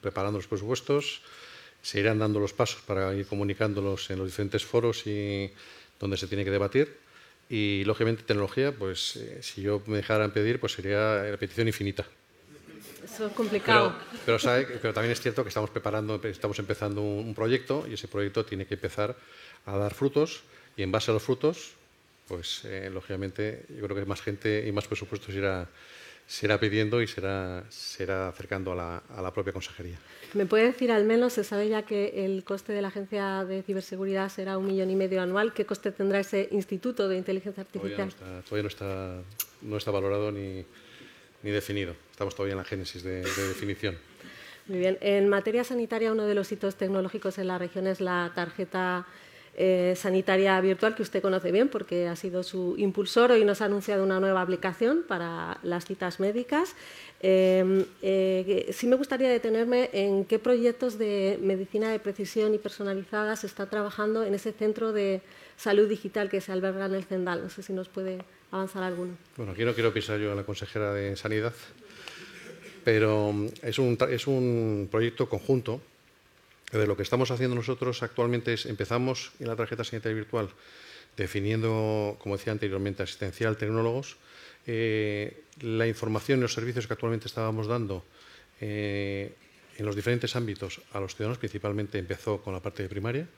preparando los presupuestos se irán dando los pasos para ir comunicándolos en los diferentes foros y donde se tiene que debatir. Y lógicamente tecnología, pues eh, si yo me dejaran pedir, pues sería la petición infinita. Eso es complicado. Pero, pero, también es cierto que estamos preparando, estamos empezando un, proyecto y ese proyecto tiene que empezar a dar frutos y en base a los frutos, pues eh, lógicamente yo creo que más gente y más presupuestos irá, se irá pidiendo y será, será acercando a la, a la propia consejería. ¿Me puede decir al menos, se sabe ya que el coste de la Agencia de Ciberseguridad será un millón y medio anual, qué coste tendrá ese Instituto de Inteligencia Artificial? Todavía no está, no está, valorado ni, ni, definido. Estamos todavía en la génesis de, definición. Muy bien. En materia sanitaria, uno de los hitos tecnológicos en la región es la tarjeta eh, sanitaria virtual que usted conoce bien porque ha sido su impulsor. Hoy nos ha anunciado una nueva aplicación para las citas médicas. Em, eh, sí me gustaría detenerme en qué proyectos de medicina de precisión y personalizada se está trabajando en ese centro de salud digital que se alberga en el Cendal. No sé si nos puede avanzar alguno. Bueno, no quiero pisar yo a la consejera de Sanidad, pero es un, es un proyecto conjunto lo que estamos haciendo nosotros actualmente es, empezamos en la tarjeta sanitaria virtual definiendo, como decía anteriormente, asistencial, tecnólogos, eh, la información y los servicios que actualmente estábamos dando eh, en los diferentes ámbitos a los ciudadanos, principalmente empezó con la parte de primaria,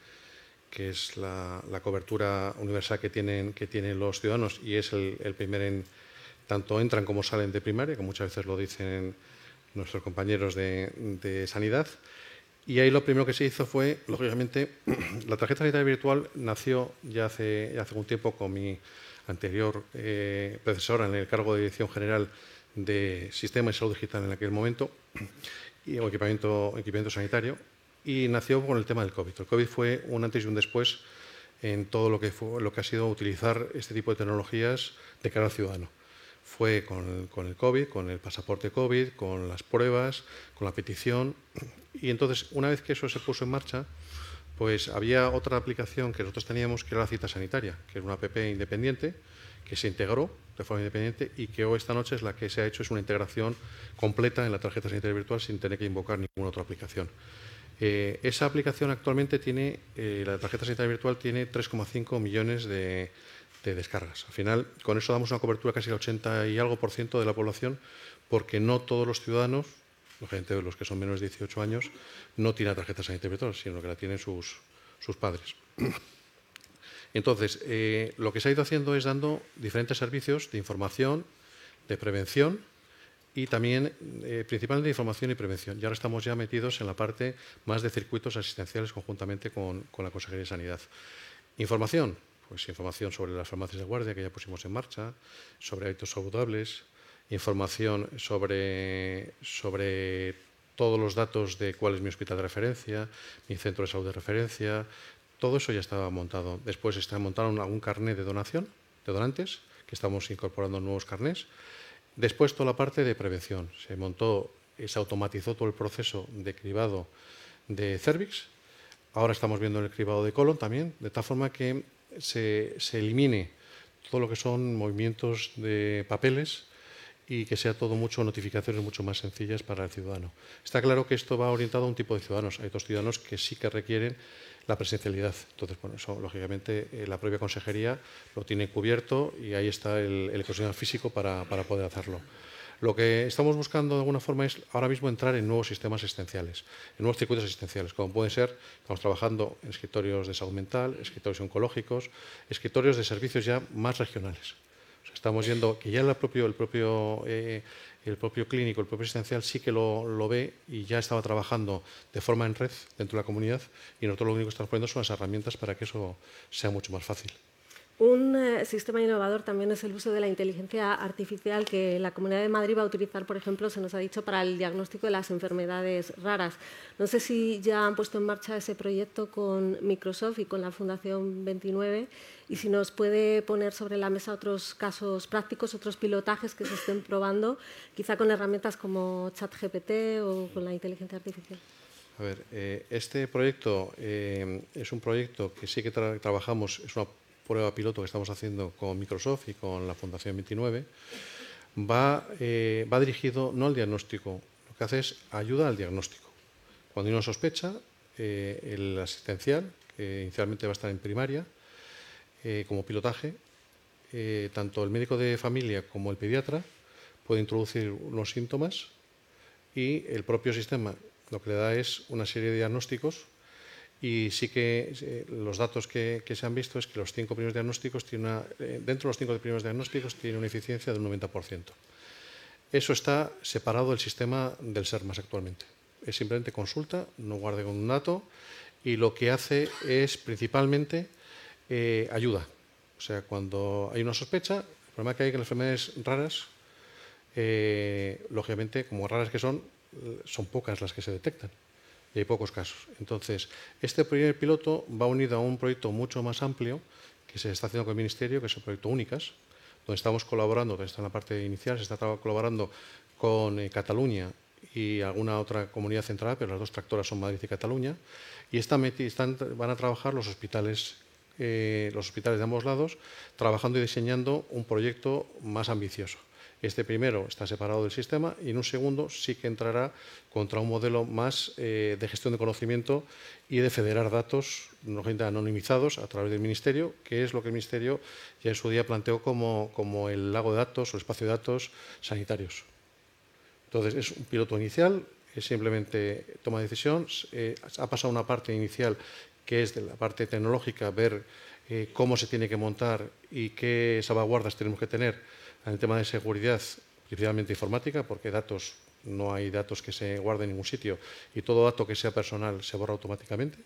que es la, cobertura universal que tienen los ciudadanos y es el, primer en, tanto entran como salen de primaria, como muchas veces lo dicen nuestros compañeros de sanidad. Y ahí lo primero que se hizo fue, lógicamente, la tarjeta sanitaria virtual nació ya hace, hace un tiempo con mi anterior eh, predecesora en el cargo de Dirección General de Sistema de Salud Digital en aquel momento, y, o equipamiento, equipamiento sanitario, y nació con el tema del COVID. El COVID fue un antes y un después en todo lo que, fue, lo que ha sido utilizar este tipo de tecnologías de cara al ciudadano fue con el, COVID, con el pasaporte COVID, con las pruebas, con la petición. Y entonces, una vez que eso se puso en marcha, pues había otra aplicación que nosotros teníamos que era la cita sanitaria, que era una app independiente que se integró de forma independiente y que hoy esta noche es la que se ha hecho, es una integración completa en la tarjeta sanitaria virtual sin tener que invocar ninguna otra aplicación. Eh, esa aplicación actualmente tiene, eh, la tarjeta sanitaria virtual tiene 3,5 millones de, de descargas. Al final, con eso damos una cobertura casi al 80 y algo por ciento de la población, porque no todos los ciudadanos, lógicamente los que son menos de 18 años, no tienen tarjeta sanitaria virtual, sino que la tienen sus, sus padres. Entonces, eh, lo que se ha ido haciendo es dando diferentes servicios de información, de prevención y también eh, principalmente de información y prevención. Y ahora estamos ya metidos en la parte más de circuitos asistenciales conjuntamente con, con la Consejería de Sanidad. Información, pues información sobre las farmacias de guardia que ya pusimos en marcha, sobre hábitos saludables, información sobre, sobre todos los datos de cuál es mi hospital de referencia, mi centro de salud de referencia, todo eso ya estaba montado. Después está montado algún carnet de donación, de donantes, que estamos incorporando nuevos carnés. Después toda la parte de prevención. Se montó, se automatizó todo el proceso de cribado de cervix. Ahora estamos viendo el cribado de colon también, de tal forma que se, elimine todo lo que son movimientos de papeles y que sea todo mucho notificaciones mucho más sencillas para el ciudadano. Está claro que esto va orientado a un tipo de ciudadanos. Hay dos ciudadanos que sí que requieren la presencialidad. Entonces, bueno, eso lógicamente eh, la propia consejería lo tiene cubierto y ahí está el, ecosistema físico para poder hacerlo. Lo que estamos buscando de alguna forma es ahora mismo entrar en nuevos sistemas asistenciales, en nuevos circuitos asistenciales, como pueden ser, estamos trabajando en escritorios de salud mental, escritorios oncológicos, escritorios de servicios ya más regionales. estamos viendo que ya el propio, el propio, eh, el propio clínico, el propio asistencial sí que lo, lo, ve y ya estaba trabajando de forma en red dentro de la comunidad y nosotros lo único que estamos poniendo son las herramientas para que eso sea mucho más fácil. Un eh, sistema innovador también es el uso de la inteligencia artificial que la Comunidad de Madrid va a utilizar, por ejemplo, se nos ha dicho, para el diagnóstico de las enfermedades raras. No sé si ya han puesto en marcha ese proyecto con Microsoft y con la Fundación 29 y si nos puede poner sobre la mesa otros casos prácticos, otros pilotajes que se estén probando, quizá con herramientas como ChatGPT o con la inteligencia artificial. A ver, eh, este proyecto eh, es un proyecto que sí que trabajamos, es una prueba piloto que estamos haciendo con Microsoft y con la Fundación 29, va, eh, va dirigido no al diagnóstico, lo que hace es ayuda al diagnóstico. Cuando uno sospecha, eh, el asistencial, que inicialmente va a estar en primaria, eh, como pilotaje, tanto el médico de familia como el pediatra puede introducir unos síntomas y el propio sistema lo que le da es una serie de diagnósticos y sí que eh, los datos que, se han visto es que los cinco primeros diagnósticos tienen una, eh, dentro de los cinco primeros diagnósticos tiene una eficiencia del 90%. Eso está separado del sistema del SERMAS actualmente. Es simplemente consulta, no guarde con un dato y lo que hace es principalmente eh, ayuda. O sea, cuando hay una sospecha, el problema que hay con las enfermedades raras, lógicamente, como raras que son, son pocas las que se detectan. Y hay pocos casos. Entonces, este primer piloto va unido a un proyecto mucho más amplio que se está haciendo con el Ministerio, que es el proyecto Únicas, donde estamos colaborando, está en la parte inicial, se está colaborando con eh, Cataluña y alguna otra comunidad central, pero las dos tractoras son Madrid y Cataluña, y están, van a trabajar los hospitales, eh, los hospitales de ambos lados, trabajando y diseñando un proyecto más ambicioso. Este primero está separado del sistema y en un segundo sí que entrará contra un modelo más eh, de gestión de conocimiento y de federar datos anonimizados a través del Ministerio, que es lo que el Ministerio ya en su día planteó como, como el lago de datos o espacio de datos sanitarios. Entonces, es un piloto inicial, es simplemente toma de decisión. Eh, ha pasado una parte inicial que es de la parte tecnológica, ver eh, cómo se tiene que montar y qué salvaguardas tenemos que tener en el tema de seguridad, principalmente informática, porque datos no hay datos que se guarden en ningún sitio y todo dato que sea personal se borra automáticamente.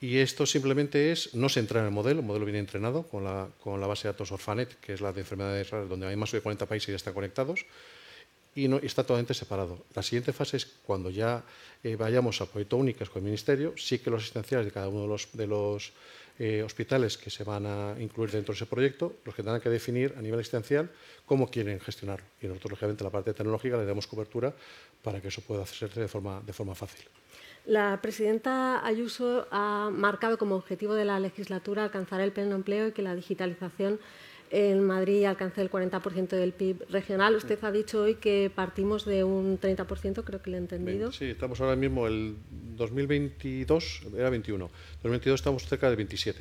Y esto simplemente es, no se entra en el modelo, el modelo viene entrenado con la, con la base de datos Orfanet, que es la de enfermedades raras, donde hay más de 40 países ya están conectados, y no, está totalmente separado. La siguiente fase es cuando ya eh, vayamos a proyecto únicas con el Ministerio, sí que los asistenciales de cada uno de los, de los eh, hospitales que se van a incluir dentro de ese proyecto, los que tendrán que definir a nivel existencial cómo quieren gestionarlo. Y nosotros, lógicamente, la parte tecnológica le damos cobertura para que eso pueda hacerse de forma, de forma fácil. La presidenta Ayuso ha marcado como objetivo de la legislatura alcanzar el pleno empleo y que la digitalización en Madrid alcance el 40% del PIB regional. Usted ha dicho hoy que partimos de un 30%, creo que le he entendido. Sí, estamos ahora mismo, el 2022 era 21, 2022 estamos cerca del 27.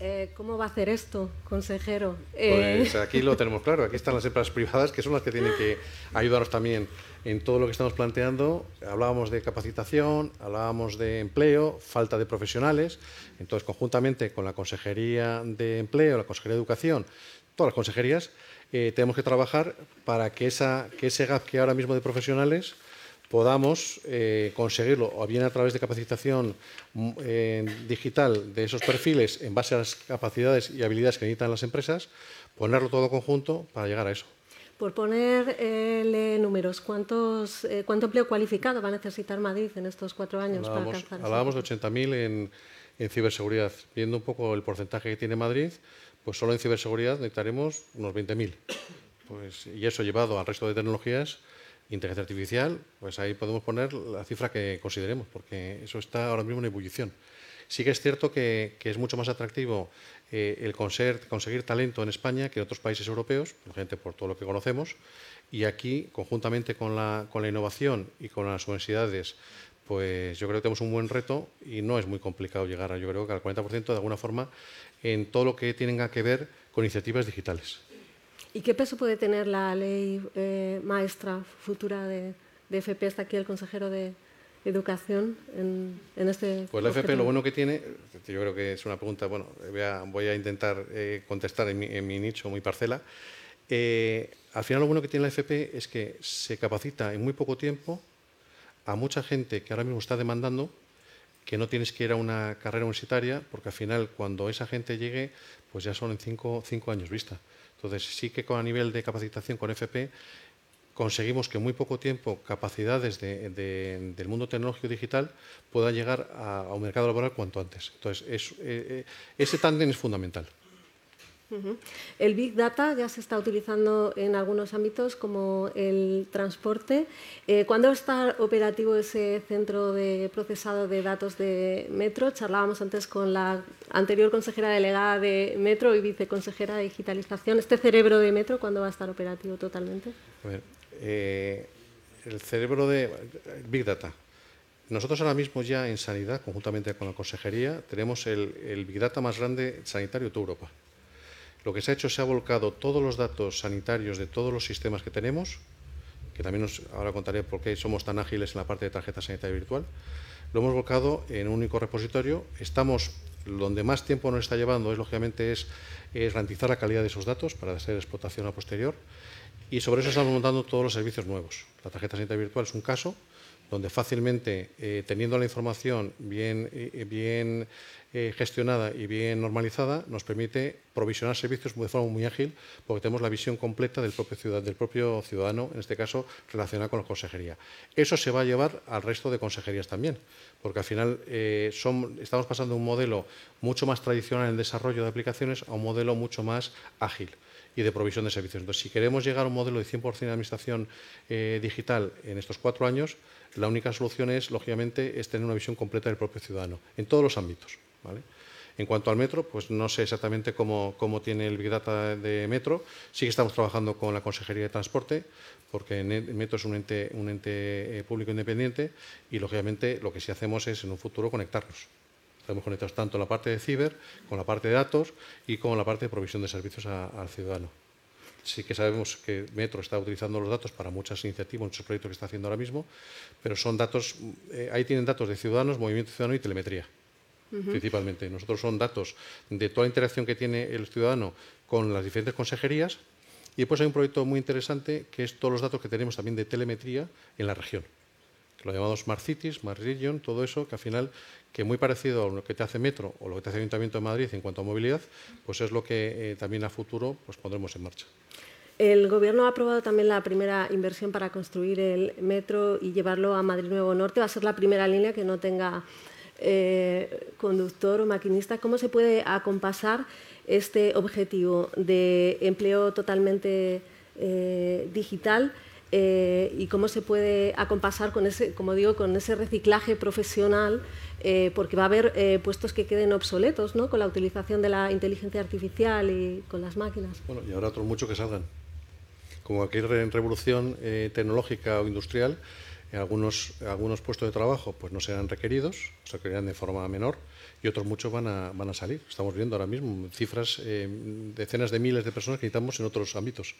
Eh, ¿Cómo va a hacer esto, consejero? Pues eh, aquí lo tenemos claro, aquí están las empresas privadas que son las que tienen que ayudarnos también en todo lo que estamos planteando. Hablábamos de capacitación, hablábamos de empleo, falta de profesionales. Entonces, conjuntamente con la Consejería de Empleo, la Consejería de Educación, todas las consejerías, eh, tenemos que trabajar para que, que ese gap que ahora mismo de profesionales podamos eh, conseguirlo, o bien a través de capacitación eh, digital de esos perfiles en base a las capacidades y habilidades que necesitan las empresas, ponerlo todo conjunto para llegar a eso. Por ponerle números, ¿cuántos, ¿cuánto empleo cualificado va a necesitar Madrid en estos cuatro años para alcanzar Hablábamos de 80.000 en, en ciberseguridad. Viendo un poco el porcentaje que tiene Madrid, pues solo en ciberseguridad necesitaremos unos 20.000. Pues, y eso llevado al resto de tecnologías, inteligencia artificial, pues ahí podemos poner la cifra que consideremos, porque eso está ahora mismo en ebullición. Sí que es cierto que, es mucho más atractivo eh, el conseguir, talento en España que en otros países europeos, gente por todo lo que conocemos, y aquí, conjuntamente con la, con la innovación y con las universidades pues yo creo que tenemos un buen reto y no es muy complicado llegar a, yo creo que al 40% de alguna forma en todo lo que tenga que ver con iniciativas digitales. ¿Y qué peso puede tener la ley eh, maestra futura de, FP? Está aquí el consejero de Educación en, este. Pues la FP lo bueno que tiene, yo creo que es una pregunta, bueno, voy a, intentar eh, contestar en mi, nicho, muy parcela. Eh, al final lo bueno que tiene la FP es que se capacita en muy poco tiempo a mucha gente que ahora mismo está demandando que no tienes que ir a una carrera universitaria, porque al final cuando esa gente llegue, pues ya son en cinco, años vista. Entonces sí que con a nivel de capacitación con FP conseguimos que en muy poco tiempo capacidades del mundo tecnológico digital puedan llegar a, un mercado laboral cuanto antes. Entonces eh, eh, ese tándem es fundamental. El Big Data ya se está utilizando en algunos ámbitos como el transporte. Eh, ¿Cuándo está operativo ese centro de procesado de datos de Metro? Charlábamos antes con la anterior consejera delegada de Metro y viceconsejera de digitalización. ¿Este cerebro de Metro cuándo va a estar operativo totalmente? Eh, el cerebro de Big Data. Nosotros ahora mismo ya en sanidad, conjuntamente con la consejería, tenemos el, el Big Data más grande sanitario de toda Europa. Lo que se ha hecho se ha volcado todos los datos sanitarios de todos los sistemas que tenemos, que también ahora contaré por qué somos tan ágiles en la parte de tarjeta sanitaria virtual. Lo hemos volcado en un único repositorio. Estamos, donde más tiempo nos está llevando es, lógicamente, es, garantizar la calidad de esos datos para hacer explotación a posterior. Y sobre eso estamos montando todos los servicios nuevos. La tarjeta sanitaria virtual es un caso, donde fácilmente, eh, teniendo la información bien, bien eh, gestionada y bien normalizada, nos permite provisionar servicios de forma muy ágil, porque tenemos la visión completa del propio, ciudad, del propio ciudadano, en este caso relacionado con la consejería. Eso se va a llevar al resto de consejerías también, porque al final eh, son, estamos pasando de un modelo mucho más tradicional en desarrollo de aplicaciones a un modelo mucho más ágil y de provisión de servicios. Entonces, si queremos llegar a un modelo de 100% de administración eh, digital en estos cuatro años, la única solución es, lógicamente, es tener una visión completa del propio ciudadano, en todos los ámbitos. En cuanto al metro, pues no sé exactamente cómo, tiene el Big Data de metro. Sí que estamos trabajando con la Consejería de Transporte, porque el metro es un ente, eh, público independiente y, lógicamente, lo que sí hacemos es, en un futuro, conectarnos. Estamos conectados tanto en la parte de ciber, con la parte de datos y con la parte de provisión de servicios al ciudadano. Sí que sabemos que Metro está utilizando los datos para muchas iniciativas, muchos proyectos que está haciendo ahora mismo, pero son datos, eh, ahí tienen datos de ciudadanos, movimiento ciudadano y telemetría, principalmente. Nosotros son datos de toda la interacción que tiene el ciudadano con las diferentes consejerías y después hay un proyecto muy interesante que es todos los datos que tenemos también de telemetría en la región lo llamamos Smart Cities, Smart Region, todo eso que al final, que muy parecido a lo que te hace Metro o lo que te hace Ayuntamiento de Madrid en cuanto a movilidad, pues es lo que eh, también a futuro pues pondremos en marcha. El Gobierno ha aprobado también la primera inversión para construir el metro y llevarlo a Madrid Nuevo Norte. Va a ser la primera línea que no tenga eh, conductor o maquinista. ¿Cómo se puede acompasar este objetivo de empleo totalmente eh, digital eh, y cómo se puede acompasar con ese, como digo, con ese reciclaje profesional, eh, porque va a haber eh, puestos que queden obsoletos, ¿no? Con la utilización de la inteligencia artificial y con las máquinas. Bueno, y habrá otros muchos que salgan. Como aquí en revolución tecnológica o industrial, algunos, algunos puestos de trabajo pues no serán requeridos, se requerirán de forma menor y otros muchos van a, van a salir. Estamos viendo ahora mismo cifras, decenas de miles de personas que necesitamos en otros ámbitos.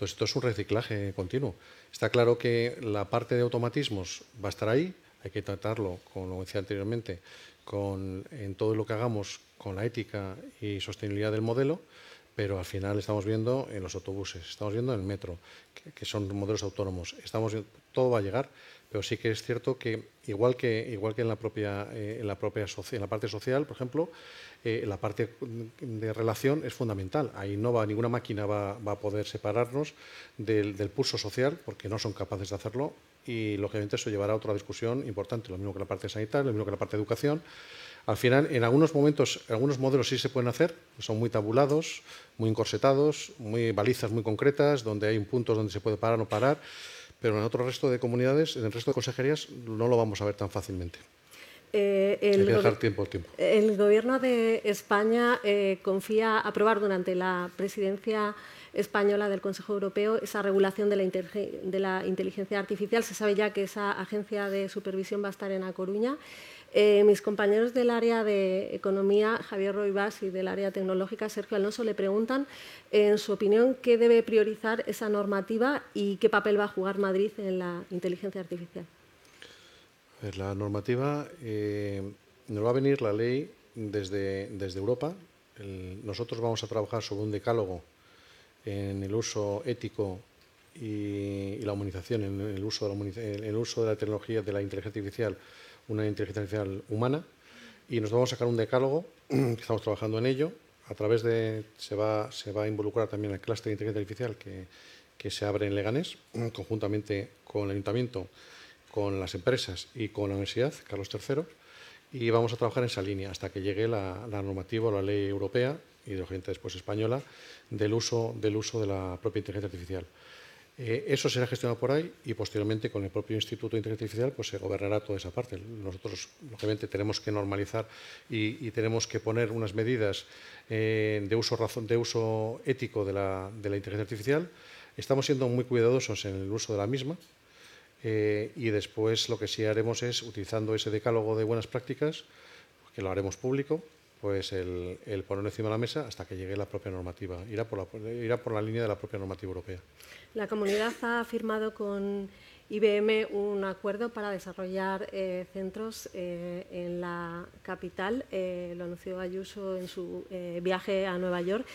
Entonces, esto es un reciclaje continuo. Está claro que la parte de automatismos va a estar ahí, hay que tratarlo, como decía anteriormente, con, en todo lo que hagamos con la ética y sostenibilidad del modelo, pero al final estamos viendo en los autobuses, estamos viendo en el metro, que, son modelos autónomos, estamos todo va a llegar, pero sí que es cierto que igual que igual que en la propia eh, en la propia en la parte social, por ejemplo, eh, la parte de relación es fundamental. Ahí no va, ninguna máquina va, a poder separarnos del, pulso social porque no son capaces de hacerlo y lógicamente eso llevará a otra discusión importante, lo mismo que la parte sanitaria, lo mismo que la parte de educación. Al final, en algunos momentos, algunos modelos sí se pueden hacer, son muy tabulados, muy encorsetados, muy balizas muy concretas, donde hay puntos donde se puede parar o no parar, pero en otro resto de comunidades, en el resto de consejerías, no lo vamos a ver tan fácilmente. Eh, el, tiempo tiempo. el Gobierno de España eh, confía aprobar durante la presidencia española del Consejo Europeo esa regulación de la, de la, inteligencia artificial. Se sabe ya que esa agencia de supervisión va a estar en A Coruña. Eh, mis compañeros del área de economía, Javier Roibás, y del área tecnológica, Sergio Alonso, le preguntan, en su opinión, qué debe priorizar esa normativa y qué papel va a jugar Madrid en la inteligencia artificial. La normativa eh, nos va a venir la ley desde, desde Europa. nosotros vamos a trabajar sobre un decálogo en el uso ético y, la humanización, en el uso de la tecnología, de la inteligencia artificial, una inteligencia artificial humana. Y nos vamos a sacar un decálogo, que estamos trabajando en ello. A través de, se va, se va a involucrar también el clúster de inteligencia artificial que, que se abre en Leganés, conjuntamente con el ayuntamiento con las empresas y con la Universidad Carlos III y vamos a trabajar en esa línea hasta que llegue la, normativa o la ley europea y de después española del uso, del uso de la propia inteligencia artificial. Eh, eso será gestionado por ahí y posteriormente con el propio Instituto de Inteligencia Artificial pues, se gobernará toda esa parte. Nosotros, lógicamente, tenemos que normalizar y, tenemos que poner unas medidas eh, de, uso, de uso ético de la, de la inteligencia artificial. Estamos siendo muy cuidadosos en el uso de la misma, eh, y después lo que sí haremos es, utilizando ese decálogo de buenas prácticas, que lo haremos público, pues el, ponerlo encima de la mesa hasta que llegue la propia normativa. Irá por la, irá por la línea de la propia normativa europea. La comunidad ha firmado con IBM un acuerdo para desarrollar eh, centros eh, en la capital. Eh, lo anunció Ayuso en su viaje a Nueva York.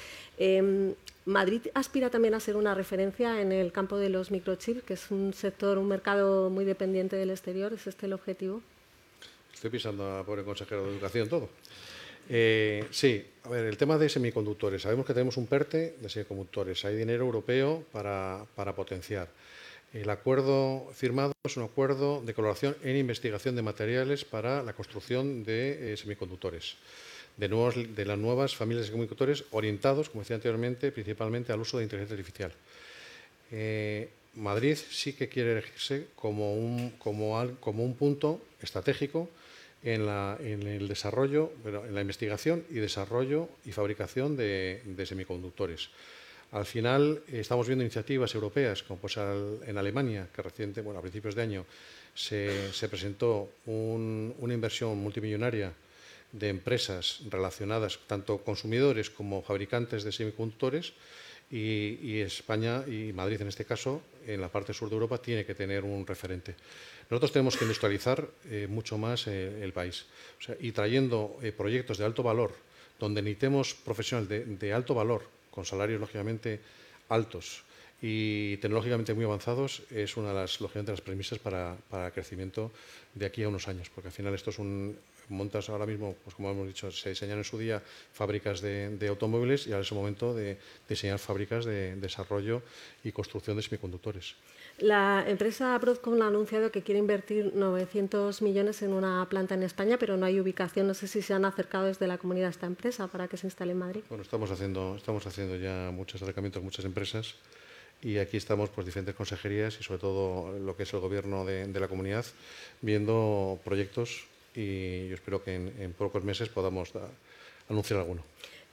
Madrid aspira también a ser una referencia en el campo de los microchips, que es un sector, un mercado muy dependiente del exterior. ¿Es este el objetivo? Estoy pisando a pobre consejero de Educación todo. Sí, a ver, el tema de semiconductores. Sabemos que tenemos un PERTE de semiconductores. Hay dinero europeo para, para potenciar. El acuerdo firmado es un acuerdo de colaboración en investigación de materiales para la construcción de eh, semiconductores, de, las nuevas familias de semiconductores orientados, como decía anteriormente, principalmente al uso de inteligencia artificial. Eh, Madrid sí que quiere elegirse como un, punto estratégico en, el desarrollo, en la investigación y desarrollo y fabricación de semiconductores. Al final estamos viendo iniciativas europeas, como pues en Alemania, que reciente, bueno, a principios de año se, presentó una inversión multimillonaria de empresas relacionadas, tanto consumidores como fabricantes de semiconductores, y, España y Madrid en este caso, en la parte sur de Europa, tiene que tener un referente. Nosotros tenemos que industrializar eh, mucho más eh, el país y trayendo proyectos de alto valor, donde necesitemos profesionales de alto valor con salarios lógicamente altos y tecnológicamente muy avanzados, es una de las, lógicamente, las premisas para, el crecimiento de aquí a unos años, porque al final esto es un, montas ahora mismo, pues como hemos dicho, se diseñan en su día fábricas de, automóviles y ahora es el momento de diseñar fábricas de desarrollo y construcción de semiconductores. La empresa Broadcom ha anunciado que quiere invertir 900 millones en una planta en España, pero no hay ubicación. No sé si se han acercado desde la comunidad a esta empresa para que se instale en Madrid. Bueno, estamos haciendo, estamos haciendo ya muchos acercamientos muchas empresas y aquí estamos pues diferentes consejerías y sobre todo lo que es el gobierno de, la comunidad viendo proyectos y yo espero que en, pocos meses podamos anunciar alguno.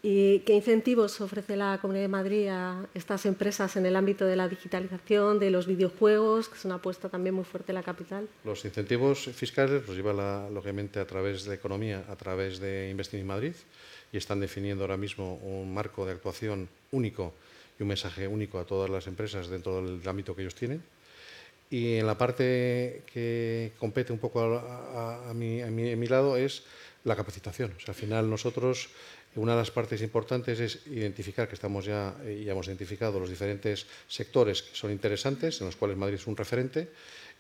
¿Y qué incentivos ofrece la Comunidad de Madrid a estas empresas en el ámbito de la digitalización, de los videojuegos, que es una apuesta también muy fuerte en la capital? Los incentivos fiscales los lleva, la, lógicamente, a través de economía, a través de Investing in Madrid, y están definiendo ahora mismo un marco de actuación único y un mensaje único a todas las empresas dentro del ámbito que ellos tienen. Y en la parte que compete un poco a, mi, mi, lado es la capacitación. O sea, al final nosotros una de las partes importantes es identificar que estamos ya, eh, ya hemos identificado los diferentes sectores que son interesantes, en los cuales Madrid es un referente,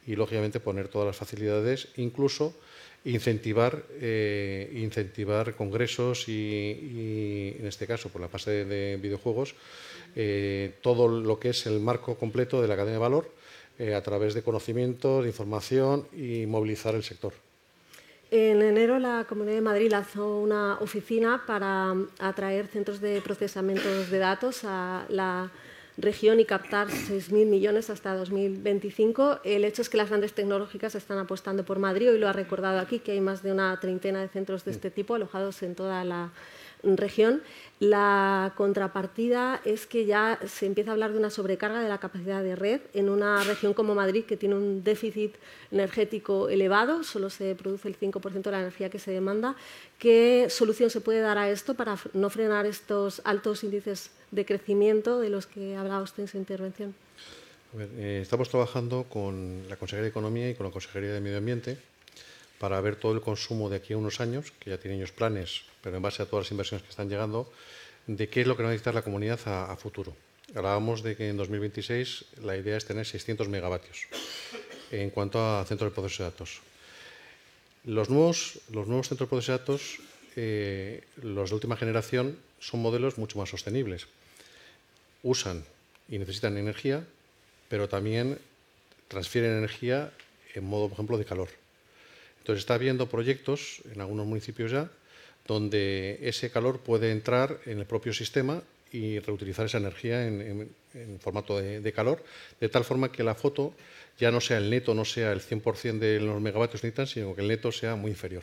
y lógicamente poner todas las facilidades, incluso incentivar, eh, incentivar congresos y, en este caso, por la fase de, videojuegos, eh, todo lo que es el marco completo de la cadena de valor a través de conocimiento, de información y movilizar el sector. En enero la Comunidad de Madrid lanzó una oficina para atraer centros de procesamiento de datos a la región y captar 6.000 millones hasta 2025. El hecho es que las grandes tecnológicas están apostando por Madrid. Hoy lo ha recordado aquí, que hay más de una treintena de centros de este tipo alojados en toda la región. La contrapartida es que ya se empieza a hablar de una sobrecarga de la capacidad de red en una región como Madrid que tiene un déficit energético elevado, solo se produce el 5% de la energía que se demanda. ¿Qué solución se puede dar a esto para no frenar estos altos índices de crecimiento de los que hablaba usted en su intervención? Eh, estamos trabajando con la Consejería de Economía y con la Consejería de Medio Ambiente para ver todo el consumo de aquí a unos años, que ya tienen ellos planes, pero en base a todas las inversiones que están llegando, de qué es lo que va a necesitar la comunidad a, futuro. Hablábamos de que en 2026 la idea es tener 600 megavatios en cuanto a centros de proceso de datos. Los nuevos, los nuevos centros de proceso de datos, eh, los de última generación, son modelos mucho más sostenibles. Usan y necesitan energía, pero también transfieren energía en modo, por ejemplo, de calor. Entonces está habiendo proyectos en algunos municipios ya donde ese calor puede entrar en el propio sistema y reutilizar esa energía en, formato de, calor, de tal forma que la foto ya no sea el neto, no sea el 100% de los megavatios necesitan, sino que el neto sea muy inferior.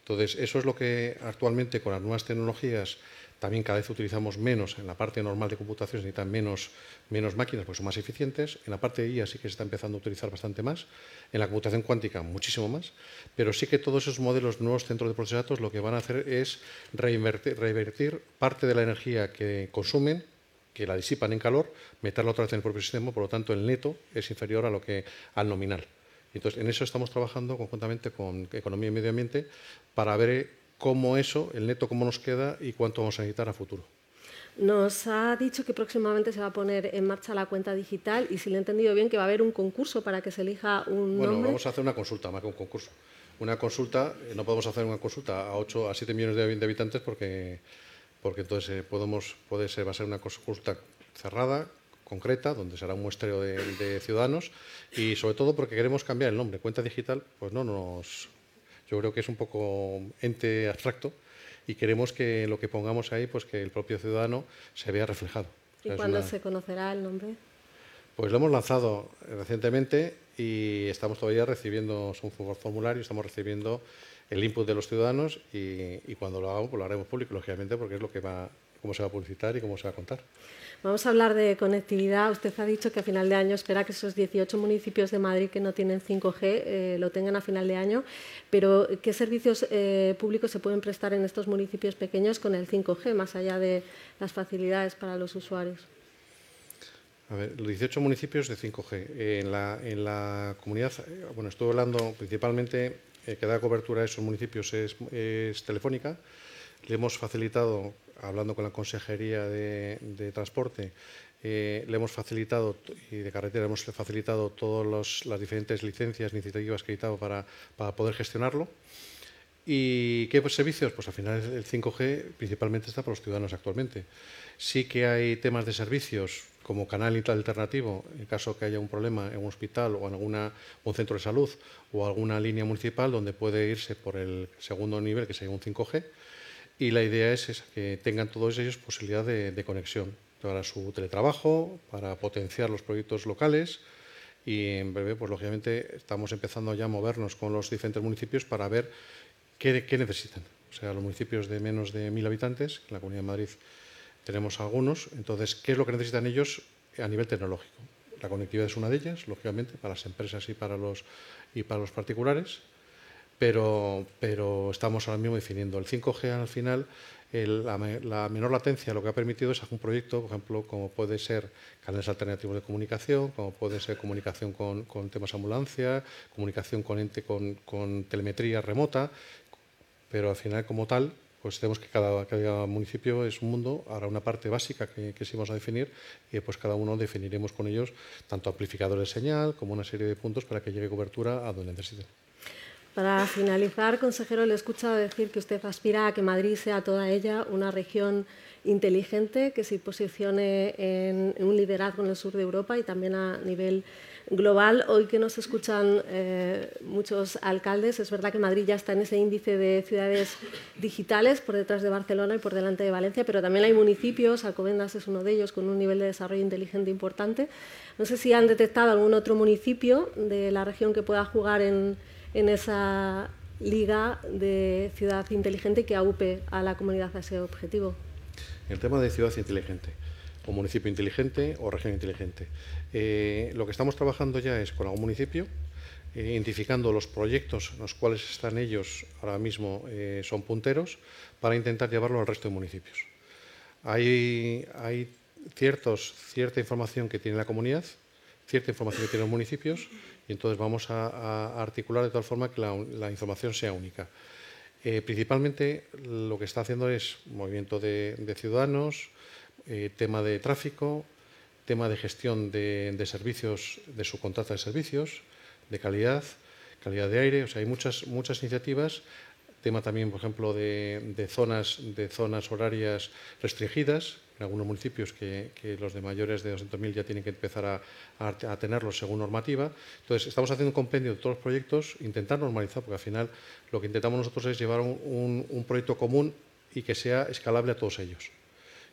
Entonces, eso es lo que actualmente con las nuevas tecnologías también cada vez utilizamos menos en la parte normal de computación, se necesitan menos, menos máquinas porque son más eficientes. En la parte de IA sí que se está empezando a utilizar bastante más. En la computación cuántica muchísimo más. Pero sí que todos esos modelos, nuevos centros de procesos de datos, lo que van a hacer es revertir parte de la energía que consumen que la disipan en calor, meterla otra vez en el propio sistema, por lo tanto el neto es inferior a lo que al nominal. Entonces, en eso estamos trabajando conjuntamente con Economía y Medio Ambiente para ver cómo eso, el neto, cómo nos queda y cuánto vamos a necesitar a futuro. Nos ha dicho que próximamente se va a poner en marcha la cuenta digital y si le he entendido bien que va a haber un concurso para que se elija un bueno, nombre. vamos a hacer una consulta más que un concurso. Una consulta, eh, no podemos hacer una consulta a 8 a 7 millones de habitantes porque, porque entonces eh, podemos, puede ser, va a ser una consulta cerrada, concreta, donde será un muestreo de, de, ciudadanos y sobre todo porque queremos cambiar el nombre. Cuenta digital, pues no nos. Yo creo que es un poco ente abstracto y queremos que lo que pongamos ahí, pues que el propio ciudadano se vea reflejado. ¿Y o sea, cuándo una... se conocerá el nombre? Pues lo hemos lanzado recientemente y estamos todavía recibiendo un formulario, estamos recibiendo el input de los ciudadanos y, y, cuando lo hagamos, pues lo haremos público, lógicamente, porque es lo que va, cómo se va a publicitar y cómo se va a contar. Vamos a hablar de conectividad. Usted ha dicho que a final de año espera que esos 18 municipios de Madrid que no tienen 5G eh, lo tengan a final de año, pero ¿qué servicios eh, públicos se pueden prestar en estos municipios pequeños con el 5G, más allá de las facilidades para los usuarios? A ver, los 18 municipios de 5G. En la, en la comunidad, bueno, estuve hablando principalmente eh, que da cobertura a esos municipios es, es telefónica. Le hemos facilitado hablando con la Consejería de, Transporte, eh, le hemos facilitado, y de carretera hemos facilitado todas las diferentes licencias, iniciativas que he editado para, para poder gestionarlo. ¿Y qué pues, servicios? Pues al final el 5G principalmente está para los ciudadanos actualmente. Sí que hay temas de servicios como canal alternativo, en caso que haya un problema en un hospital o en alguna, un centro de salud o alguna línea municipal donde puede irse por el segundo nivel, que sería un 5G, y la idea es, es que tengan todos ellos posibilidad de, de, conexión para su teletrabajo, para potenciar los proyectos locales y en breve, pues lógicamente estamos empezando ya a movernos con los diferentes municipios para ver qué, qué necesitan. O sea, los municipios de menos de mil habitantes, en la Comunidad de Madrid tenemos algunos, entonces, ¿qué es lo que necesitan ellos a nivel tecnológico? La conectividad es una de ellas, lógicamente, para las empresas y para los, y para los particulares pero, estamos ahora mismo definiendo. El 5G al final, la, menor latencia lo que ha permitido es un proyecto, por ejemplo, como puede ser canales alternativos de comunicación, como puede ser comunicación con, con temas ambulancia, comunicación con, con, telemetría remota, pero al final como tal, pues tenemos que cada, municipio es un mundo, habrá una parte básica que, que sí vamos a definir y después cada uno definiremos con ellos tanto amplificadores de señal como una serie de puntos para que llegue cobertura a donde necesiten. Para finalizar, consejero, le he escuchado decir que usted aspira a que Madrid sea toda ella una región inteligente que se posicione en, un liderazgo en el sur de Europa y también a nivel global. Hoy que nos escuchan eh, muchos alcaldes, es verdad que Madrid ya está en ese índice de ciudades digitales por detrás de Barcelona y por delante de Valencia, pero también hay municipios, Alcobendas es uno de ellos, con un nivel de desarrollo inteligente importante. No sé si han detectado algún otro municipio de la región que pueda jugar en en esa liga de ciudad inteligente que aupe a la comunidad a ese objetivo. El tema de ciudad inteligente, o municipio inteligente o región inteligente. Eh, lo que estamos trabajando ya es con algún municipio, eh, identificando los proyectos en los cuales están ellos ahora mismo eh, son punteros, para intentar llevarlo al resto de municipios. Hay, ciertos, cierta información que tiene la comunidad, cierta información que tienen los municipios, entonces vamos a, articular de tal forma que la, información sea única. Eh, principalmente lo que está haciendo es movimiento de, ciudadanos, eh, tema de tráfico, tema de gestión de, servicios, de subcontrata de servicios, de calidad, calidad de aire, o sea, hay muchas, muchas iniciativas, tema también, por ejemplo, de zonas, de zonas horarias restringidas, en algunos municipios que, que los de mayores de 200.000 ya tienen que empezar a, a, a, tenerlos según normativa. Entonces, estamos haciendo un compendio de todos los proyectos, intentar normalizar, porque al final lo que intentamos nosotros es llevar un, un, un proyecto común y que sea escalable a todos ellos.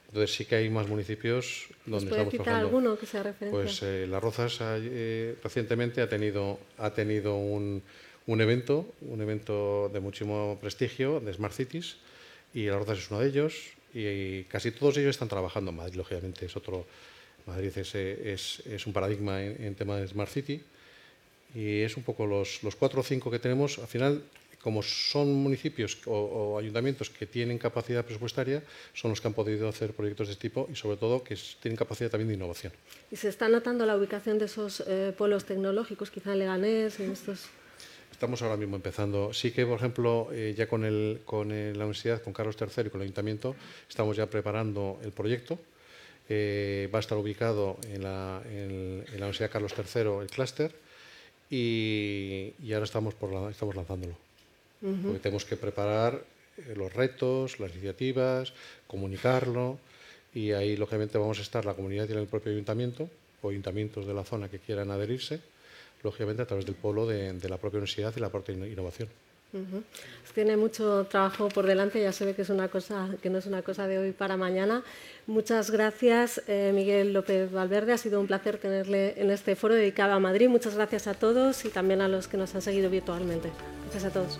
Entonces sí que hay más municipios donde puede estamos citar trabajando. alguno que sea referencia? Pues eh, Las Rozas eh, recientemente ha tenido, ha tenido un, un, evento, un evento de muchísimo prestigio de Smart Cities y Las Rozas es uno de ellos y casi todos ellos están trabajando en Madrid, lógicamente es otro, Madrid es, es, es un paradigma en, en, tema de Smart City y es un poco los, los cuatro o cinco que tenemos, al final como son municipios o, ayuntamientos que tienen capacidad presupuestaria, son los que han podido hacer proyectos de este tipo y sobre todo que tienen capacidad también de innovación. ¿Y se está notando la ubicación de esos eh, polos tecnológicos, quizá en Leganés, en estos...? Estamos ahora mismo empezando. Sí que, por ejemplo, eh, ya con, el, con la universidad, con Carlos III y con el ayuntamiento, estamos ya preparando el proyecto. Eh, va a estar ubicado en la, en, la Universidad Carlos III, el clúster, y, ahora estamos, por estamos lanzándolo. Porque tenemos que preparar eh, los retos, las iniciativas, comunicarlo, y ahí, lógicamente, vamos a estar la comunidad y el propio ayuntamiento, o ayuntamientos de la zona que quieran adherirse, lógicamente a través del polo de, la propia universidad y la propia innovación. Tiene mucho trabajo por delante, ya se ve que, es una cosa, que no es una cosa de hoy para mañana. Muchas gracias, eh, Miguel López Valverde. Ha sido un placer tenerle en este foro dedicado a Madrid. Muchas gracias a todos y también a los que nos han seguido virtualmente. Gracias a todos.